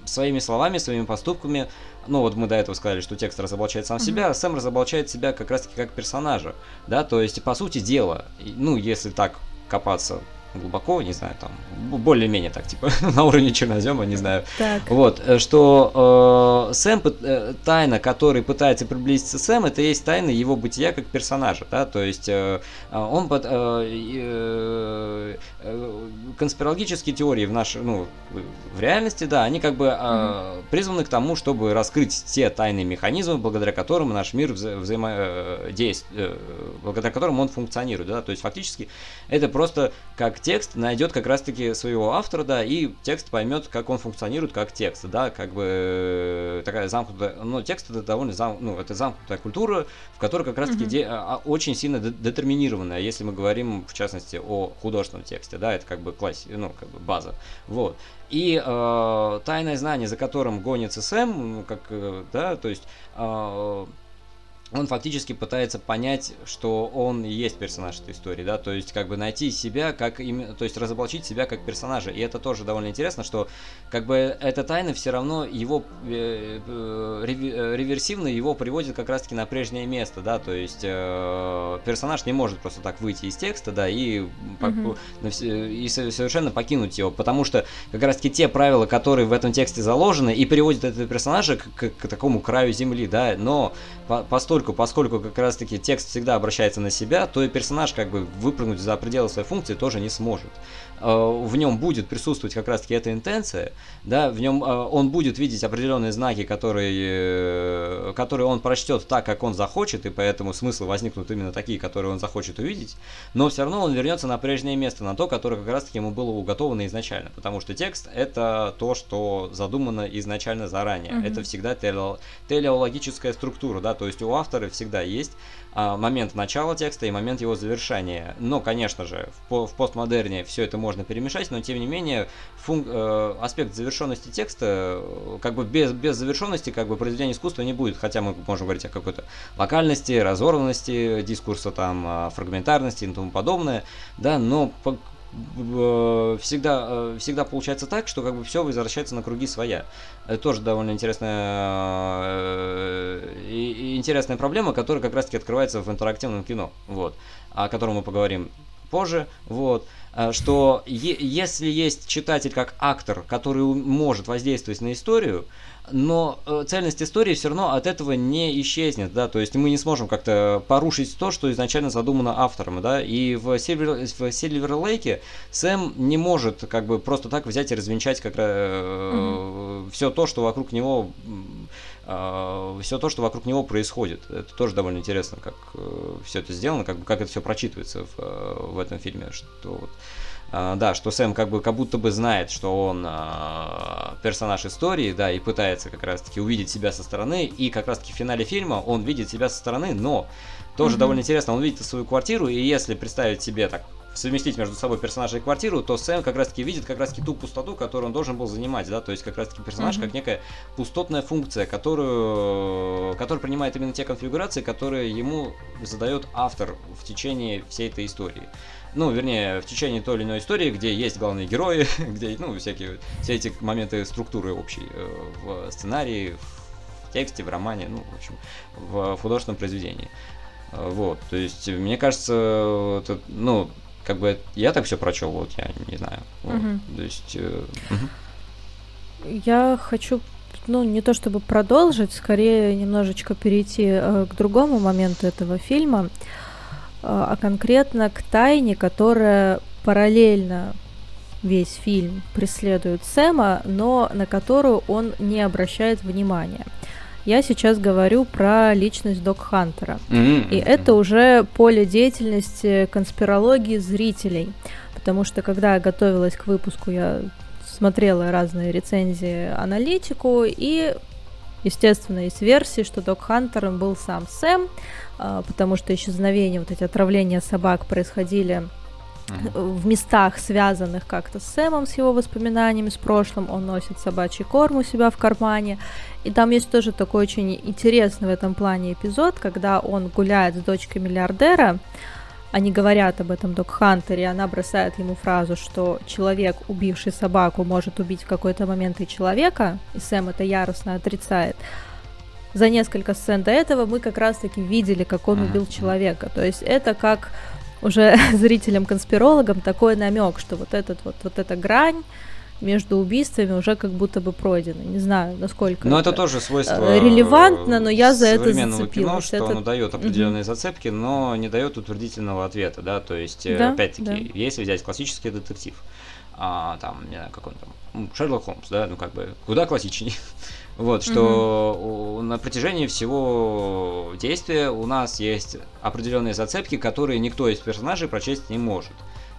своими словами, своими поступками, ну вот мы до этого сказали, что текст разоблачает сам mm-hmm. себя, а Сэм разоблачает себя как раз-таки как персонажа, да, то есть, по сути дела, ну, если так копаться глубоко, не знаю, там, более-менее так, типа, на уровне чернозема, не знаю. Так. Вот, э, что э, Сэм, э, тайна, который пытается приблизиться Сэм, это есть тайна его бытия как персонажа, да, то есть э, он под, э, э, конспирологические теории в нашей, ну, в реальности, да, они как бы э, mm-hmm. призваны к тому, чтобы раскрыть те тайные механизмы, благодаря которым наш мир вза- взаимодействует, э, благодаря которым он функционирует, да, то есть фактически это просто как текст найдет как раз-таки своего автора, да, и текст поймет, как он функционирует как текст, да, как бы э, такая замкнутая, ну, текст это довольно зам, ну, это замкнутая культура, в которой как раз-таки mm-hmm. де, а, очень сильно детерминированная, если мы говорим, в частности, о художественном тексте, да, это как бы класс, ну, как бы база, вот. И э, тайное знание, за которым гонится Сэм, ну, как, э, да, то есть э, он фактически пытается понять, что он и есть персонаж этой истории, да, то есть как бы найти себя как именно, то есть разоблачить себя как персонажа. И это тоже довольно интересно, что как бы эта тайна все равно его э, э, э, реверсивно его приводит как раз-таки на прежнее место, да, то есть э, персонаж не может просто так выйти из текста, да, и, mm-hmm. и совершенно покинуть его, потому что как раз-таки те правила, которые в этом тексте заложены, и приводят этого персонажа к, к, к такому краю земли, да, но по, постольку поскольку, как раз-таки текст всегда обращается на себя, то и персонаж как бы выпрыгнуть за пределы своей функции тоже не сможет. В нем будет присутствовать как раз-таки эта интенция, да, в нем он будет видеть определенные знаки, которые, которые он прочтет так, как он захочет, и поэтому смыслы возникнут именно такие, которые он захочет увидеть, но все равно он вернется на прежнее место, на то, которое как раз-таки ему было уготовано изначально, потому что текст это то, что задумано изначально заранее, mm-hmm. это всегда телеологическая структура, да, то есть у автора всегда есть момент начала текста и момент его завершения. Но, конечно же, в, в постмодерне все это можно перемешать, но тем не менее функ, э, аспект завершенности текста, э, как бы без, без завершенности, как бы произведения искусства не будет, хотя мы можем говорить о какой-то локальности, разорванности дискурса, там, фрагментарности и тому подобное, да, но по, всегда, э, всегда получается так, что как бы все возвращается на круги своя. Это тоже довольно интересная, э, интересная проблема, которая как раз-таки открывается в интерактивном кино, вот, о котором мы поговорим позже, вот, э, что если есть читатель как актор, который может воздействовать на историю, но э, цельность истории все равно от этого не исчезнет, да, то есть мы не сможем как-то порушить то, что изначально задумано автором, да, и в Silver, в Silver Lake Сэм не может как бы просто так взять и развенчать как э, mm-hmm. все то, что вокруг него э, все то, что вокруг него происходит. Это тоже довольно интересно, как э, все это сделано, как, как это все прочитывается в, э, в этом фильме, что вот, да, что Сэм как бы как будто бы знает, что он uh, персонаж истории, да, и пытается как раз-таки увидеть себя со стороны, и как раз-таки в финале фильма он видит себя со стороны, но тоже mm-hmm. довольно интересно, он видит свою квартиру, и если представить себе так совместить между собой персонажа и квартиру, то Сэм как раз-таки видит как раз-таки ту пустоту, которую он должен был занимать, да, то есть как раз-таки персонаж mm-hmm. как некая пустотная функция, которую, которая принимает именно те конфигурации, которые ему задает автор в течение всей этой истории ну, вернее, в течение той или иной истории, где есть главные герои, где, ну, всякие, все эти моменты структуры общей э, в сценарии, в тексте, в романе, ну, в общем, в художественном произведении. Э, вот, то есть, мне кажется, это, ну, как бы я так все прочел, вот я не знаю. Вот, угу. То есть. Э, угу. Я хочу, ну, не то чтобы продолжить, скорее немножечко перейти э, к другому моменту этого фильма. Э, а конкретно к тайне, которая параллельно весь фильм преследует Сэма, но на которую он не обращает внимания. Я сейчас говорю про личность Док Хантера. Mm-hmm. И это уже поле деятельности конспирологии зрителей. Потому что когда я готовилась к выпуску, я смотрела разные рецензии, аналитику, и, естественно, есть версии, что Док Хантером был сам Сэм, а, потому что исчезновения, вот эти отравления собак происходили в местах, связанных как-то с Сэмом, с его воспоминаниями, с прошлым. Он носит собачий корм у себя в кармане. И там есть тоже такой очень интересный в этом плане эпизод, когда он гуляет с дочкой миллиардера. Они говорят об этом Док Хантере, она бросает ему фразу, что человек, убивший собаку, может убить в какой-то момент и человека, и Сэм это яростно отрицает за несколько сцен до этого мы как раз-таки видели, как он убил человека. То есть это как уже зрителям-конспирологам такой намек, что вот этот вот, вот эта грань между убийствами уже как будто бы пройдена. Не знаю, насколько. Но это, это тоже свойство э, релевантно, но я за это зацепилась. кино, что это... оно дает определенные mm-hmm. зацепки, но не дает утвердительного ответа, да. То есть, э, да, опять-таки, да. если взять классический детектив, а, там, не знаю, как он там, Шерлок Холмс, да, ну как бы куда классичнее. Вот, что mm-hmm. на протяжении всего действия у нас есть определенные зацепки, которые никто из персонажей прочесть не может.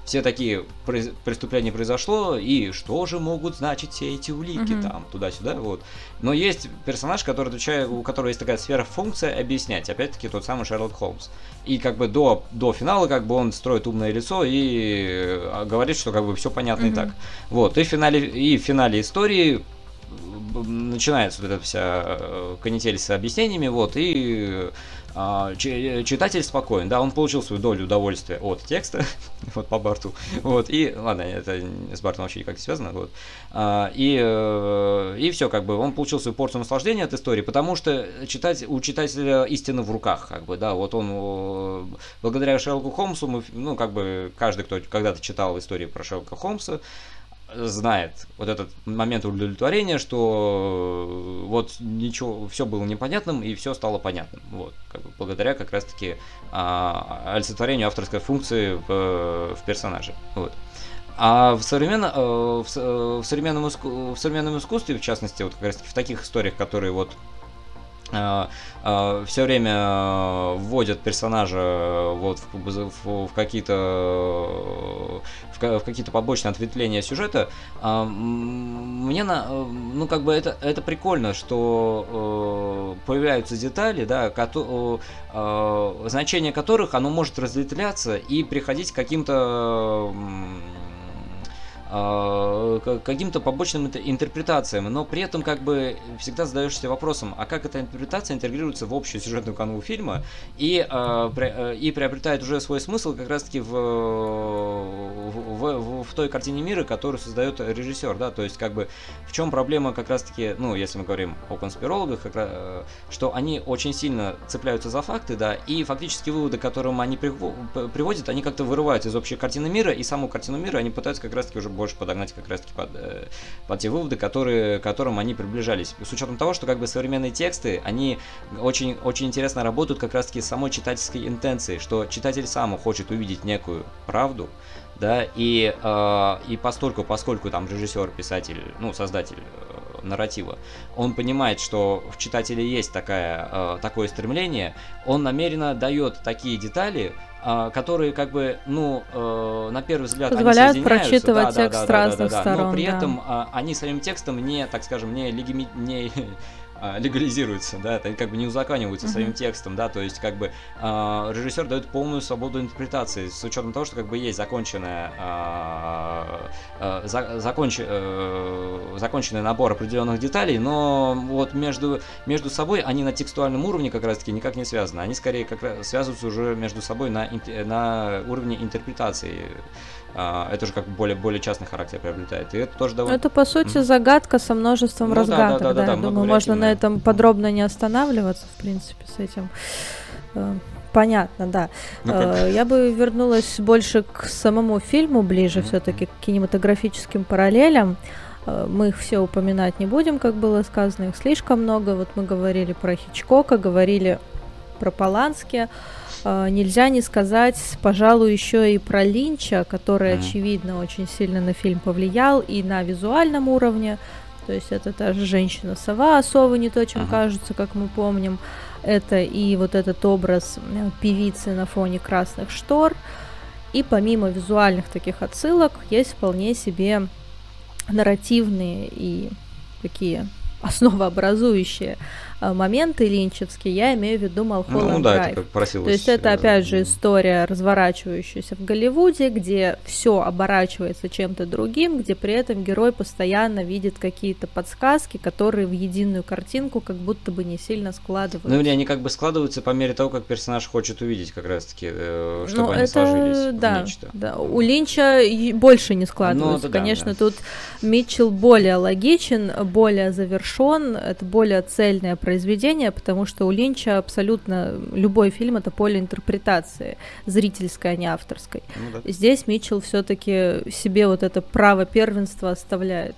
Все такие преступления произошло, и что же могут значить все эти улики mm-hmm. там, туда-сюда, вот. Но есть персонаж, который отвечает, у которого есть такая сфера функция объяснять, опять-таки тот самый Шерлок Холмс. И как бы до, до финала как бы он строит умное лицо и э, говорит, что как бы все понятно mm-hmm. и так. Вот, и в финале, и в финале истории начинается вот эта вся э, канитель с объяснениями, вот, и а, читатель спокоен, да, он получил свою долю удовольствия от текста, вот по Барту, вот, и, ладно, это с Бартом вообще никак не связано, вот, а, и, э, и все, как бы, он получил свою порцию наслаждения от истории, потому что читать, у читателя истина в руках, как бы, да, вот он, благодаря Шерлоку Холмсу, мы, ну, как бы, каждый, кто когда-то читал истории про Шерлока Холмса, знает вот этот момент удовлетворения, что э, вот ничего, все было непонятным и все стало понятным. Вот, как бы благодаря как раз-таки а, олицетворению авторской функции в, в персонаже. Вот. А в, современно, э, в, в, современном, в современном искусстве, в частности, вот как раз в таких историях, которые вот Э, э, все время вводят персонажа вот в, в, в какие-то в, в какие-то побочные ответвления сюжета а, мне на ну как бы это это прикольно что э, появляются детали да кото, значение которых оно может разветвляться и приходить к каким-то каким-то побочным интерпретациям, но при этом как бы всегда задаешься вопросом, а как эта интерпретация интегрируется в общую сюжетную канву фильма и, а, и приобретает уже свой смысл как раз-таки в, в, в, в той картине мира, которую создает режиссер, да, то есть как бы в чем проблема как раз-таки, ну, если мы говорим о конспирологах, как, э, что они очень сильно цепляются за факты, да, и фактически выводы, к которым они приводят, они как-то вырывают из общей картины мира, и саму картину мира они пытаются как раз-таки уже больше подогнать как раз-таки под, э, под те выводы, которые, к которым они приближались. С учетом того, что как бы современные тексты, они очень, очень интересно работают как раз-таки с самой читательской интенцией, что читатель сам хочет увидеть некую правду, да, и, э, и постольку, поскольку там режиссер, писатель, ну, создатель э, нарратива, он понимает, что в читателе есть такая, э, такое стремление, он намеренно дает такие детали, а, которые как бы, ну, э, на первый взгляд, позволяют они прочитывать да, текст да, да, с разных да, да, да, сторон, но при да. этом э, они своим текстом не, так скажем, не, легими... не легализируются, да, это как бы не узаканиваются uh-huh. своим текстом, да, то есть как бы э, режиссер дает полную свободу интерпретации с учетом того, что как бы есть законченная э, э, за, законч, э, законченный набор определенных деталей, но вот между между собой они на текстуальном уровне как раз-таки никак не связаны, они скорее как раз связываются уже между собой на на уровне интерпретации а, это же как более, более частный характер приобретает. И это тоже довольно... Это, по сути, mm-hmm. загадка со множеством ну, разгадок, да. да, да, да, да. Думаю, можно на этом подробно не останавливаться, в принципе, с этим. Э, понятно, да. Ну, э, Я бы вернулась больше к самому фильму, ближе mm-hmm. все-таки к кинематографическим параллелям. Э, мы их все упоминать не будем, как было сказано, их слишком много. Вот мы говорили про Хичкока, говорили про Полански. А, нельзя не сказать, пожалуй, еще и про Линча, который, mm-hmm. очевидно, очень сильно на фильм повлиял и на визуальном уровне. То есть это та же женщина-сова, а совы не то, чем uh-huh. кажется, как мы помним. Это и вот этот образ э, певицы на фоне красных штор. И помимо визуальных таких отсылок, есть вполне себе нарративные и такие основообразующие Э, моменты линчевские, я имею в виду Малхолланд ну, да, Драйв. То есть это опять же история, разворачивающаяся в Голливуде, где все оборачивается чем-то другим, где при этом герой постоянно видит какие-то подсказки, которые в единую картинку как будто бы не сильно складываются. Ну или они как бы складываются по мере того, как персонаж хочет увидеть как раз-таки, э, чтобы ну, они это, сложились да, нечто. Да, у Линча больше не складываются. Ну, Конечно, да. тут Митчелл более логичен, более завершен, это более цельное произведение произведение, потому что у Линча абсолютно любой фильм это поле интерпретации, зрительской, а не авторской. Ну, да. Здесь Митчелл все-таки себе вот это право первенства оставляет.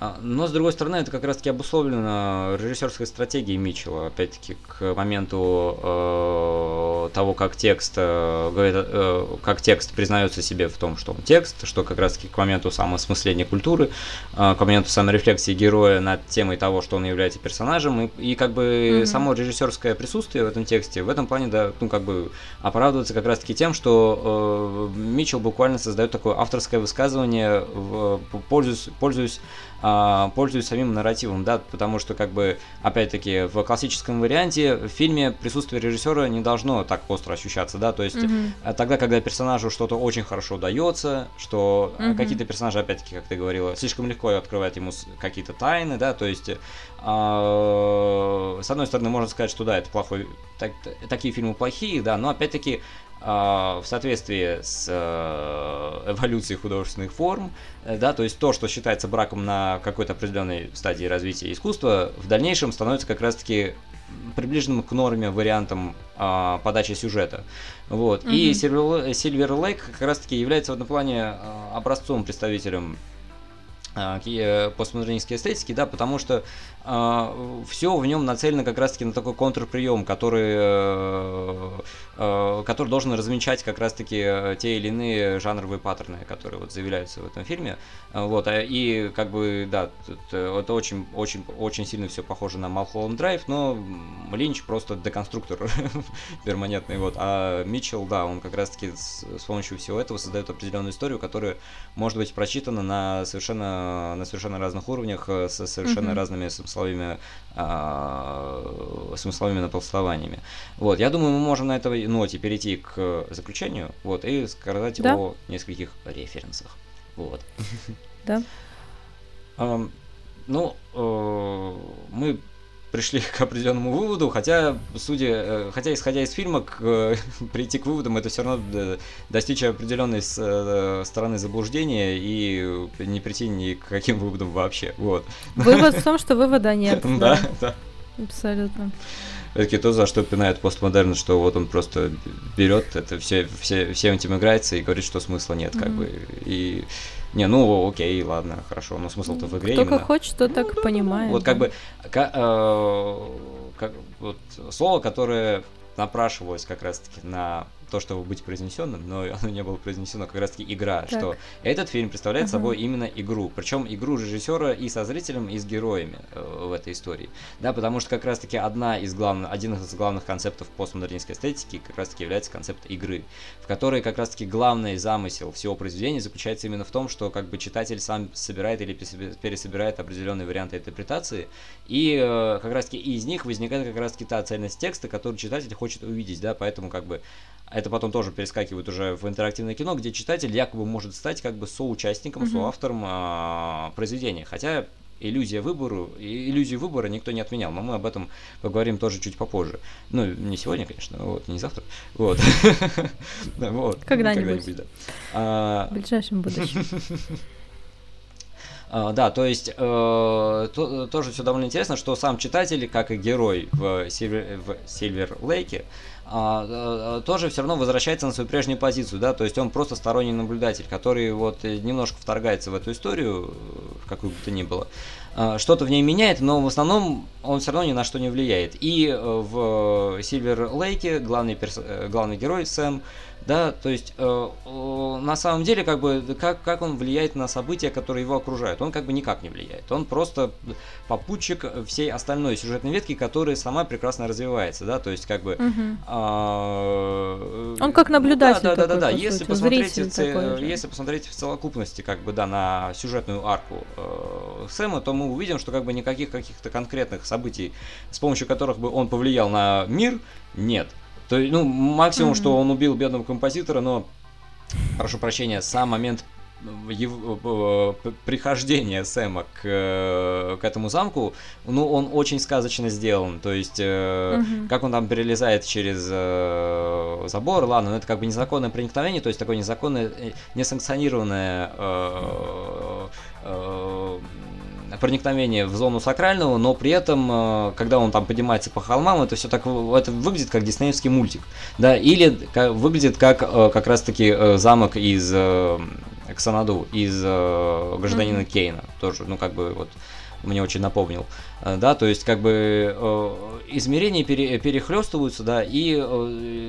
А, но, с другой стороны, это как раз-таки обусловлено режиссерской стратегией Митчелла, опять-таки, к моменту э, того, как текст, э, говорит, э, как текст признается себе в том, что он текст, что как раз-таки к моменту самоосмысления культуры, э, к моменту саморефлексии героя над темой того, что он является персонажем, и, и как бы mm-hmm. само режиссерское присутствие в этом тексте в этом плане, да, ну, как бы оправдывается как раз-таки тем, что э, Митчелл буквально создает такое авторское высказывание, в, пользуясь, пользуясь а, пользуюсь самим нарративом, да, потому что, как бы, опять-таки, в классическом варианте в фильме присутствие режиссера не должно так остро ощущаться, да, то есть mm-hmm. тогда, когда персонажу что-то очень хорошо удается, что mm-hmm. какие-то персонажи, опять-таки, как ты говорила, слишком легко открывают ему какие-то тайны, да, то есть, а, с одной стороны, можно сказать, что да, это плохой, так, такие фильмы плохие, да, но опять-таки в соответствии с э, эволюцией художественных форм, э, да, то есть то, что считается браком на какой-то определенной стадии развития искусства, в дальнейшем становится как раз-таки приближенным к норме вариантам а, подачи сюжета. Вот. Mm-hmm. И Silver, Silver Lake как раз-таки является в этом плане а, образцом, представителем а, э, постмодернистской эстетики, да, потому что э, все в нем нацелено как раз-таки на такой контрприем, который, э, э, который должен размечать как раз-таки э, те или иные жанровые паттерны, которые вот заявляются в этом фильме. Вот, а, и как бы, да, это, очень, очень, очень сильно все похоже на Малхолланд Драйв, но Линч просто деконструктор перманентный, вот, а Митчелл, да, он как раз-таки с, с помощью всего этого создает определенную историю, которая может быть прочитана на совершенно на совершенно разных уровнях, э, со совершенно mm-hmm. разными смысловыми, смысловыми наполствованиями. Вот, я думаю, мы можем на этой ноте перейти к заключению, вот, и сказать да. о нескольких референсах. Вот. Да. Ну, э, мы пришли к определенному выводу, хотя, судя, э, хотя исходя из фильма, к, прийти к выводам это все равно достичь определенной э, стороны заблуждения и не прийти ни к каким выводам вообще. Вот. Вывод в том, что вывода нет. Да, да. Абсолютно. Это то, за что пинает постмодерн, что вот он просто берет это все, все, всем этим играется и говорит, что смысла нет, как бы. И не, ну окей, ладно, хорошо, но смысл-то в игре Кто именно. как хочет, то так ну, понимает. Вот как бы как, э, как, вот, слово, которое напрашивалось как раз-таки на то, чтобы быть произнесенным, но оно не было произнесено как раз-таки игра, так. что этот фильм представляет uh-huh. собой именно игру, причем игру режиссера и со зрителем, и с героями э, в этой истории, да, потому что как раз-таки одна из главных, один из главных концептов постмодернистской эстетики как раз-таки является концепт игры, в которой как раз-таки главный замысел всего произведения заключается именно в том, что как бы читатель сам собирает или пересобирает определенные варианты интерпретации, и э, как раз-таки из них возникает как раз-таки та цельность текста, которую читатель хочет увидеть, да, поэтому как бы это потом тоже перескакивает уже в интерактивное кино, где читатель якобы может стать как бы соучастником, mm-hmm. соавтором а, произведения. Хотя иллюзия выбора, иллюзию выбора никто не отменял, но мы об этом поговорим тоже чуть попозже. Ну, не сегодня, конечно, вот, не завтра. Вот. Когда-нибудь. А, в ближайшем будущем. Uh, да, то есть uh, то, тоже все довольно интересно, что сам читатель, как и герой в Сильвер, в Сильвер Лейке, тоже все равно возвращается на свою прежнюю позицию, да, то есть он просто сторонний наблюдатель, который вот немножко вторгается в эту историю, в какую бы то ни было, а, что-то в ней меняет, но в основном он все равно ни на что не влияет. И э, в Сильвер Лейке главный, перс... Э, главный герой Сэм да, то есть э, э, на самом деле, как бы, как, как он влияет на события, которые его окружают? Он как бы никак не влияет. Он просто попутчик всей остальной сюжетной ветки, которая сама прекрасно развивается, да, то есть как бы... Угу. Э, он как наблюдатель Да, да, да, да, да. Если, посмотреть, если посмотреть в целокупности, как бы, да, на сюжетную арку э, Сэма, то мы увидим, что как бы никаких каких-то конкретных событий, с помощью которых бы он повлиял на мир, нет. То есть, ну, максимум, mm-hmm. что он убил бедного композитора, но, прошу прощения, сам момент его, прихождения Сэма к, к этому замку, ну, он очень сказочно сделан. То есть, э, угу. как он там перелезает через э, забор, ладно, но это как бы незаконное проникновение, то есть такое незаконное, э, несанкционированное э, э, проникновение в зону сакрального, но при этом, э, когда он там поднимается по холмам, это все так это выглядит как диснеевский мультик, да, или как, выглядит как э, как раз-таки э, замок из Ксанаду, из гражданина mm-hmm. Кейна, тоже, ну как бы вот мне очень напомнил. Э, да, то есть как бы измерения пере, перехлестываются, да, и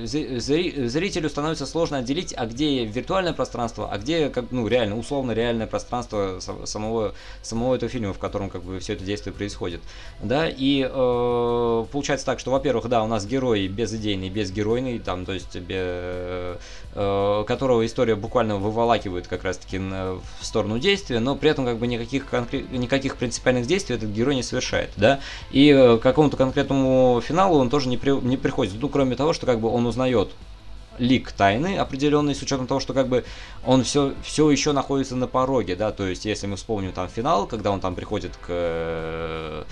зрителю становится сложно отделить, а где виртуальное пространство, а где, как, ну, реально, условно реальное пространство самого, самого этого фильма, в котором как бы все это действие происходит, да, и э, получается так, что, во-первых, да, у нас герой безидейный, безгеройный, там, то есть, без, которого история буквально выволакивает как раз-таки в сторону действия, но при этом как бы никаких, никаких принципиальных действий этот герой не совершает решает, да, и э, к какому-то конкретному финалу он тоже не, при, не приходит, ну, кроме того, что как бы он узнает лик тайны определенный, с учетом того, что как бы он все, все еще находится на пороге, да, то есть если мы вспомним там финал, когда он там приходит к э,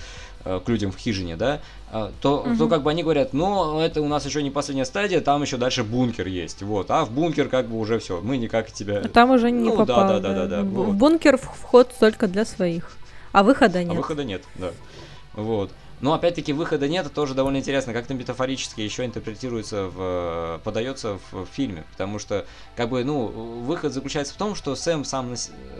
к людям в хижине, да, э, то, угу. то как бы они говорят, ну, это у нас еще не последняя стадия, там еще дальше бункер есть, вот, а в бункер как бы уже все, мы никак тебя... Там уже не ну, попал, да, да, да, да, да, в, вот. бункер вход только для своих, а выхода нет. А выхода нет, да. Вот. Но опять-таки выхода нет, это тоже довольно интересно, как-то метафорически еще интерпретируется, в, подается в, в фильме, потому что, как бы, ну, выход заключается в том, что Сэм сам на,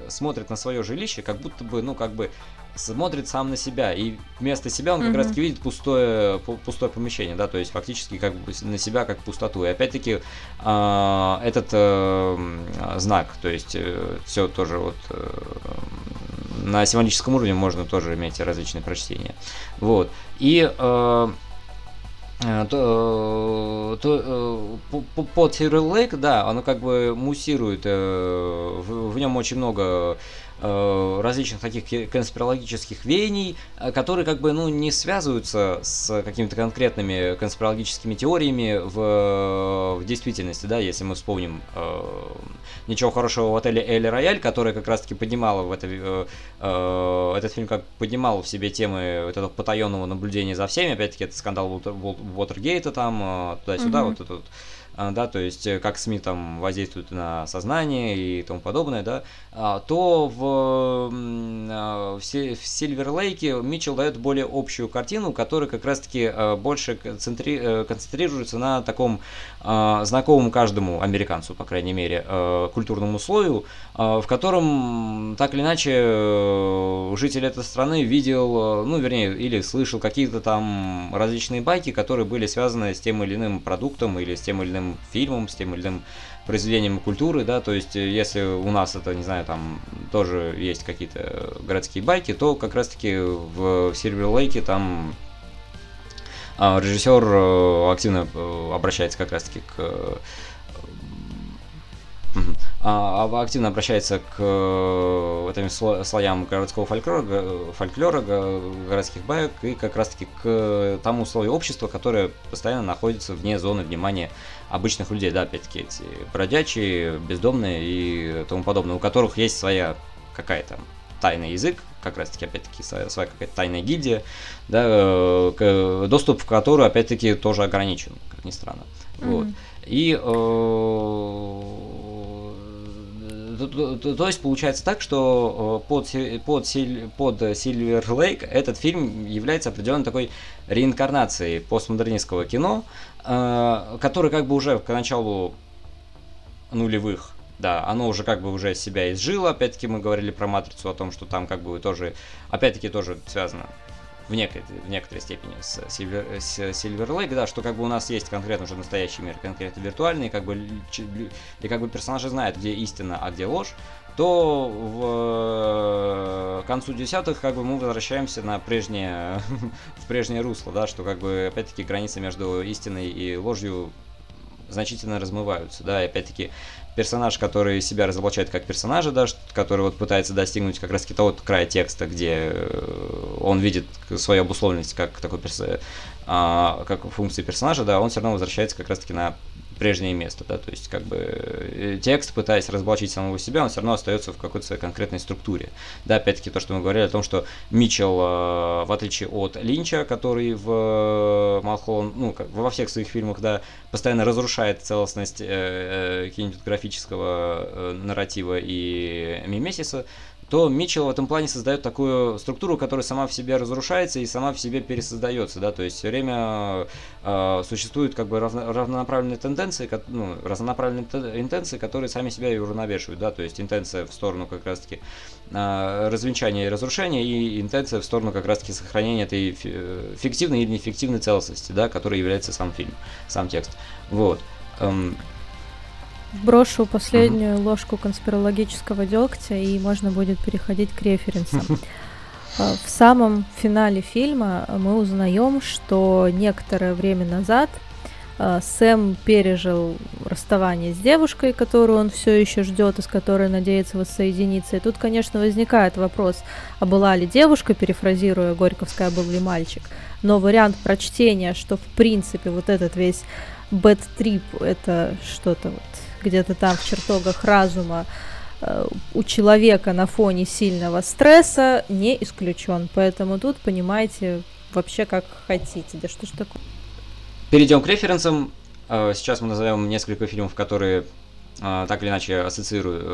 смотрит на свое жилище, как будто бы, ну, как бы смотрит сам на себя, и вместо себя он как mm-hmm. раз таки видит пустое, пустое помещение, да, то есть фактически как бы на себя как пустоту. И опять-таки э, этот э, знак, то есть э, все тоже вот э, на символическом уровне можно тоже иметь различные прочтения. Вот. И э, э то, то, э, под Hero Lake, да, оно как бы муссирует, в, в нем очень много Э, различных таких конспирологических веяний, э, которые как бы ну не связываются с какими-то конкретными конспирологическими теориями в, в действительности, да, если мы вспомним э, ничего хорошего в отеле Эль Рояль, которая как раз-таки поднимала в это, э, э, этот фильм как поднимал в себе темы вот этого потаенного наблюдения за всеми, опять-таки это скандал Уотергейта там э, туда-сюда, mm-hmm. вот этот да, то есть э, как СМИ там воздействуют на сознание и тому подобное, да, то в, а, в Lake Митчелл дает более общую картину, которая как раз-таки больше концентри, э, концентрируется на таком знакомом каждому американцу, по крайней мере, культурному слою, в котором так или иначе э, житель этой страны видел, ну, вернее, или слышал какие-то там различные байки, которые были связаны с тем или иным продуктом или с тем или иным фильмом, с тем или иным произведением культуры, да, то есть э, если у нас это, не знаю, там тоже есть какие-то городские байки, то как раз-таки в Silver Lake там а, режиссер э, активно э, обращается как раз-таки к а, активно обращается к этим слоям городского фольклора, фольклора, городских баек и как раз-таки к тому слою общества, которое постоянно находится вне зоны внимания обычных людей, да, опять-таки эти бродячие, бездомные и тому подобное, у которых есть своя какая-то тайный язык, как раз-таки, опять-таки, своя, своя какая-то тайная гильдия, да, э, доступ в которую, опять-таки, тоже ограничен, как ни странно. Mm-hmm. Вот. И э, то, то, то есть получается так, что э, под, под, под Silver Lake этот фильм является определенной такой реинкарнацией постмодернистского кино, э, который как бы уже к началу нулевых да, оно уже как бы уже себя изжило, опять-таки мы говорили про Матрицу, о том, что там как бы тоже, опять-таки тоже связано в, некой, в некоторой степени с Silver, с Silver Lake, да, что как бы у нас есть конкретно уже настоящий мир, конкретно виртуальный, как бы, и как бы персонажи знают, где истина, а где ложь, то в, к концу десятых как бы мы возвращаемся на прежнее, в прежнее русло, да, что как бы опять-таки границы между истиной и ложью значительно размываются, да, и опять-таки персонаж, который себя разоблачает как персонажа, да, который вот пытается достигнуть как раз таки того края текста, где э, он видит свою обусловленность как такой перс... а, как функции персонажа, да, он все равно возвращается как раз таки на прежнее место, да, то есть как бы э, текст, пытаясь разоблачить самого себя, он все равно остается в какой-то своей конкретной структуре. Да, опять-таки то, что мы говорили о том, что Митчелл, э, в отличие от Линча, который в Малхолланд, ну, как, во всех своих фильмах, да, постоянно разрушает целостность э, кинематографического нарратива и мимесиса, то Митчелл в этом плане создает такую структуру, которая сама в себе разрушается и сама в себе пересоздается, да, то есть все время э, существуют как бы равно, равнонаправленные тенденции, как, ну, разнонаправленные интенции, которые сами себя и уравновешивают, да, то есть интенция в сторону как раз-таки э, развенчания и разрушения и интенция в сторону как раз-таки сохранения этой фиктивной или неэффективной целостности, да, которой является сам фильм, сам текст, вот. Эм, Брошу последнюю угу. ложку конспирологического дегтя, и можно будет переходить к референсам. А, в самом финале фильма мы узнаем, что некоторое время назад а, Сэм пережил расставание с девушкой, которую он все еще ждет и с которой надеется воссоединиться. И тут, конечно, возникает вопрос, а была ли девушка, перефразируя Горьковская, был ли мальчик. Но вариант прочтения, что в принципе вот этот весь бэт-трип это что-то где-то там в чертогах разума э, у человека на фоне сильного стресса не исключен. Поэтому тут понимаете вообще как хотите. Да что ж такое? Перейдем к референсам. Э, сейчас мы назовем несколько фильмов, которые э, так или иначе ассоциируют,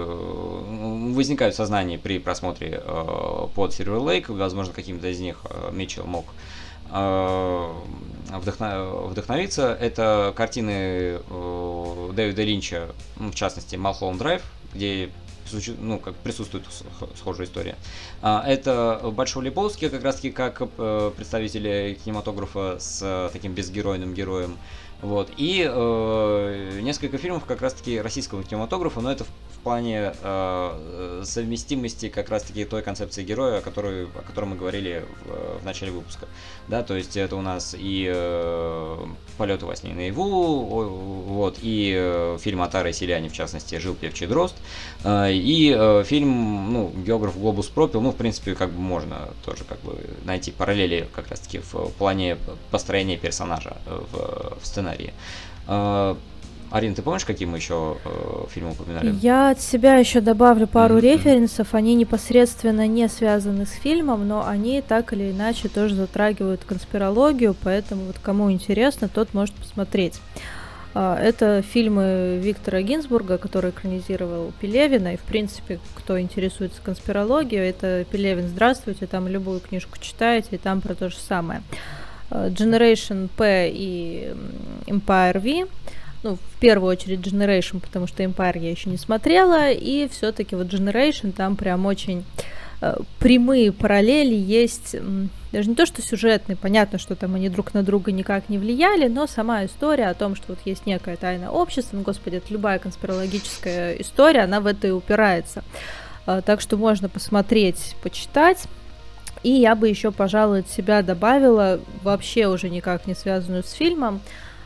возникают в сознании при просмотре под Silver Lake. Возможно, каким-то из них Митчелл мог вдохно... вдохновиться, это картины Дэвида Линча, ну, в частности, Малхолланд Драйв, где ну, как присутствует схожая история. Это Большой Лебовский, как раз таки как э, представители кинематографа с таким безгеройным героем. Вот. И э, несколько фильмов как раз-таки российского кинематографа, но это плане э, совместимости как раз-таки той концепции героя, о которой, о которой мы говорили в, в начале выпуска. Да, то есть это у нас и э, «Полеты во сне наяву», вот, и э, фильм Атара и Селяне, в частности, «Жил певчий дрозд», э, и э, фильм, ну, «Географ Глобус пропил», ну, в принципе, как бы можно тоже как бы найти параллели как раз-таки в плане построения персонажа в, в сценарии Арина, ты помнишь, какие мы еще э, фильмы упоминали? Я от себя еще добавлю пару mm-hmm. референсов. Они непосредственно не связаны с фильмом, но они так или иначе тоже затрагивают конспирологию, поэтому вот кому интересно, тот может посмотреть. Uh, это фильмы Виктора Гинзбурга, который экранизировал Пелевина, и, в принципе, кто интересуется конспирологией, это Пелевин «Здравствуйте», там любую книжку читаете, и там про то же самое. Э, Generation P и Empire V. Ну, в первую очередь Generation, потому что Empire я еще не смотрела, и все-таки вот Generation там прям очень э, прямые параллели есть, даже не то, что сюжетные, понятно, что там они друг на друга никак не влияли, но сама история о том, что вот есть некое тайное общество, ну, господи, это любая конспирологическая история, она в это и упирается. Э, так что можно посмотреть, почитать. И я бы еще, пожалуй, от себя добавила, вообще уже никак не связанную с фильмом,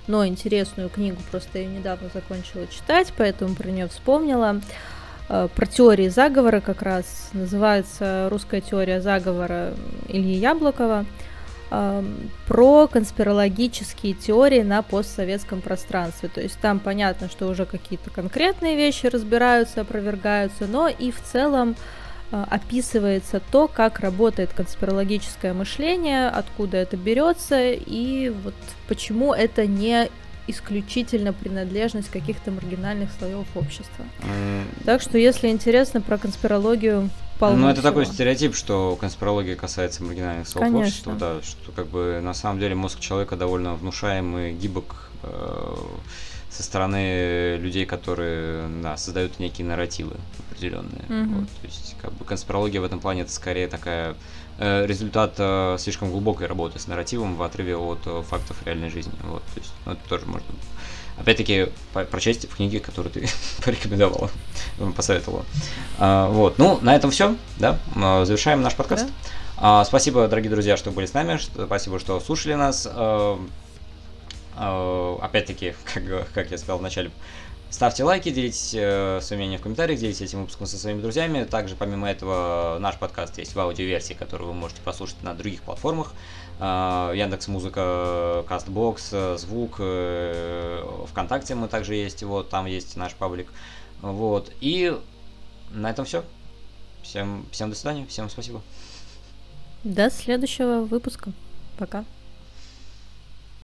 но интересную книгу, просто я недавно закончила читать, поэтому про нее вспомнила. Э, про теории заговора как раз называется «Русская теория заговора» Ильи Яблокова эм, про конспирологические теории на постсоветском пространстве. То есть там понятно, что уже какие-то конкретные вещи разбираются, опровергаются, но и в целом а, описывается то, как работает конспирологическое мышление, откуда это берется и вот почему это не исключительно принадлежность каких-то маргинальных слоев общества. Mm. Так что, если интересно про конспирологию, полно Ну, это всего. такой стереотип, что конспирология касается маргинальных слоев Конечно. общества, да, что как бы на самом деле мозг человека довольно внушаемый, гибок, э, со стороны людей, которые да, создают некие нарративы определенные. Mm-hmm. Вот, то есть, как бы конспирология в этом плане это скорее такая э, результат э, слишком глубокой работы с нарративом в отрыве от э, фактов реальной жизни. Вот, то есть, ну, это тоже можно опять-таки по- прочесть в книге, которую ты порекомендовала, посоветовала. А, вот, ну, на этом все, да, завершаем наш подкаст. Да. А, спасибо, дорогие друзья, что были с нами, спасибо, что слушали нас. А, Э, опять-таки, как, как я сказал в начале, ставьте лайки, делитесь э, своим мнением в комментариях, делитесь этим выпуском со своими друзьями. Также, помимо этого, наш подкаст есть в аудиоверсии, которую вы можете послушать на других платформах. Э, Яндекс Музыка, Кастбокс, Звук, ВКонтакте мы также есть, вот там есть наш паблик. Вот. И на этом все. Всем, всем до свидания, всем спасибо. До следующего выпуска. Пока.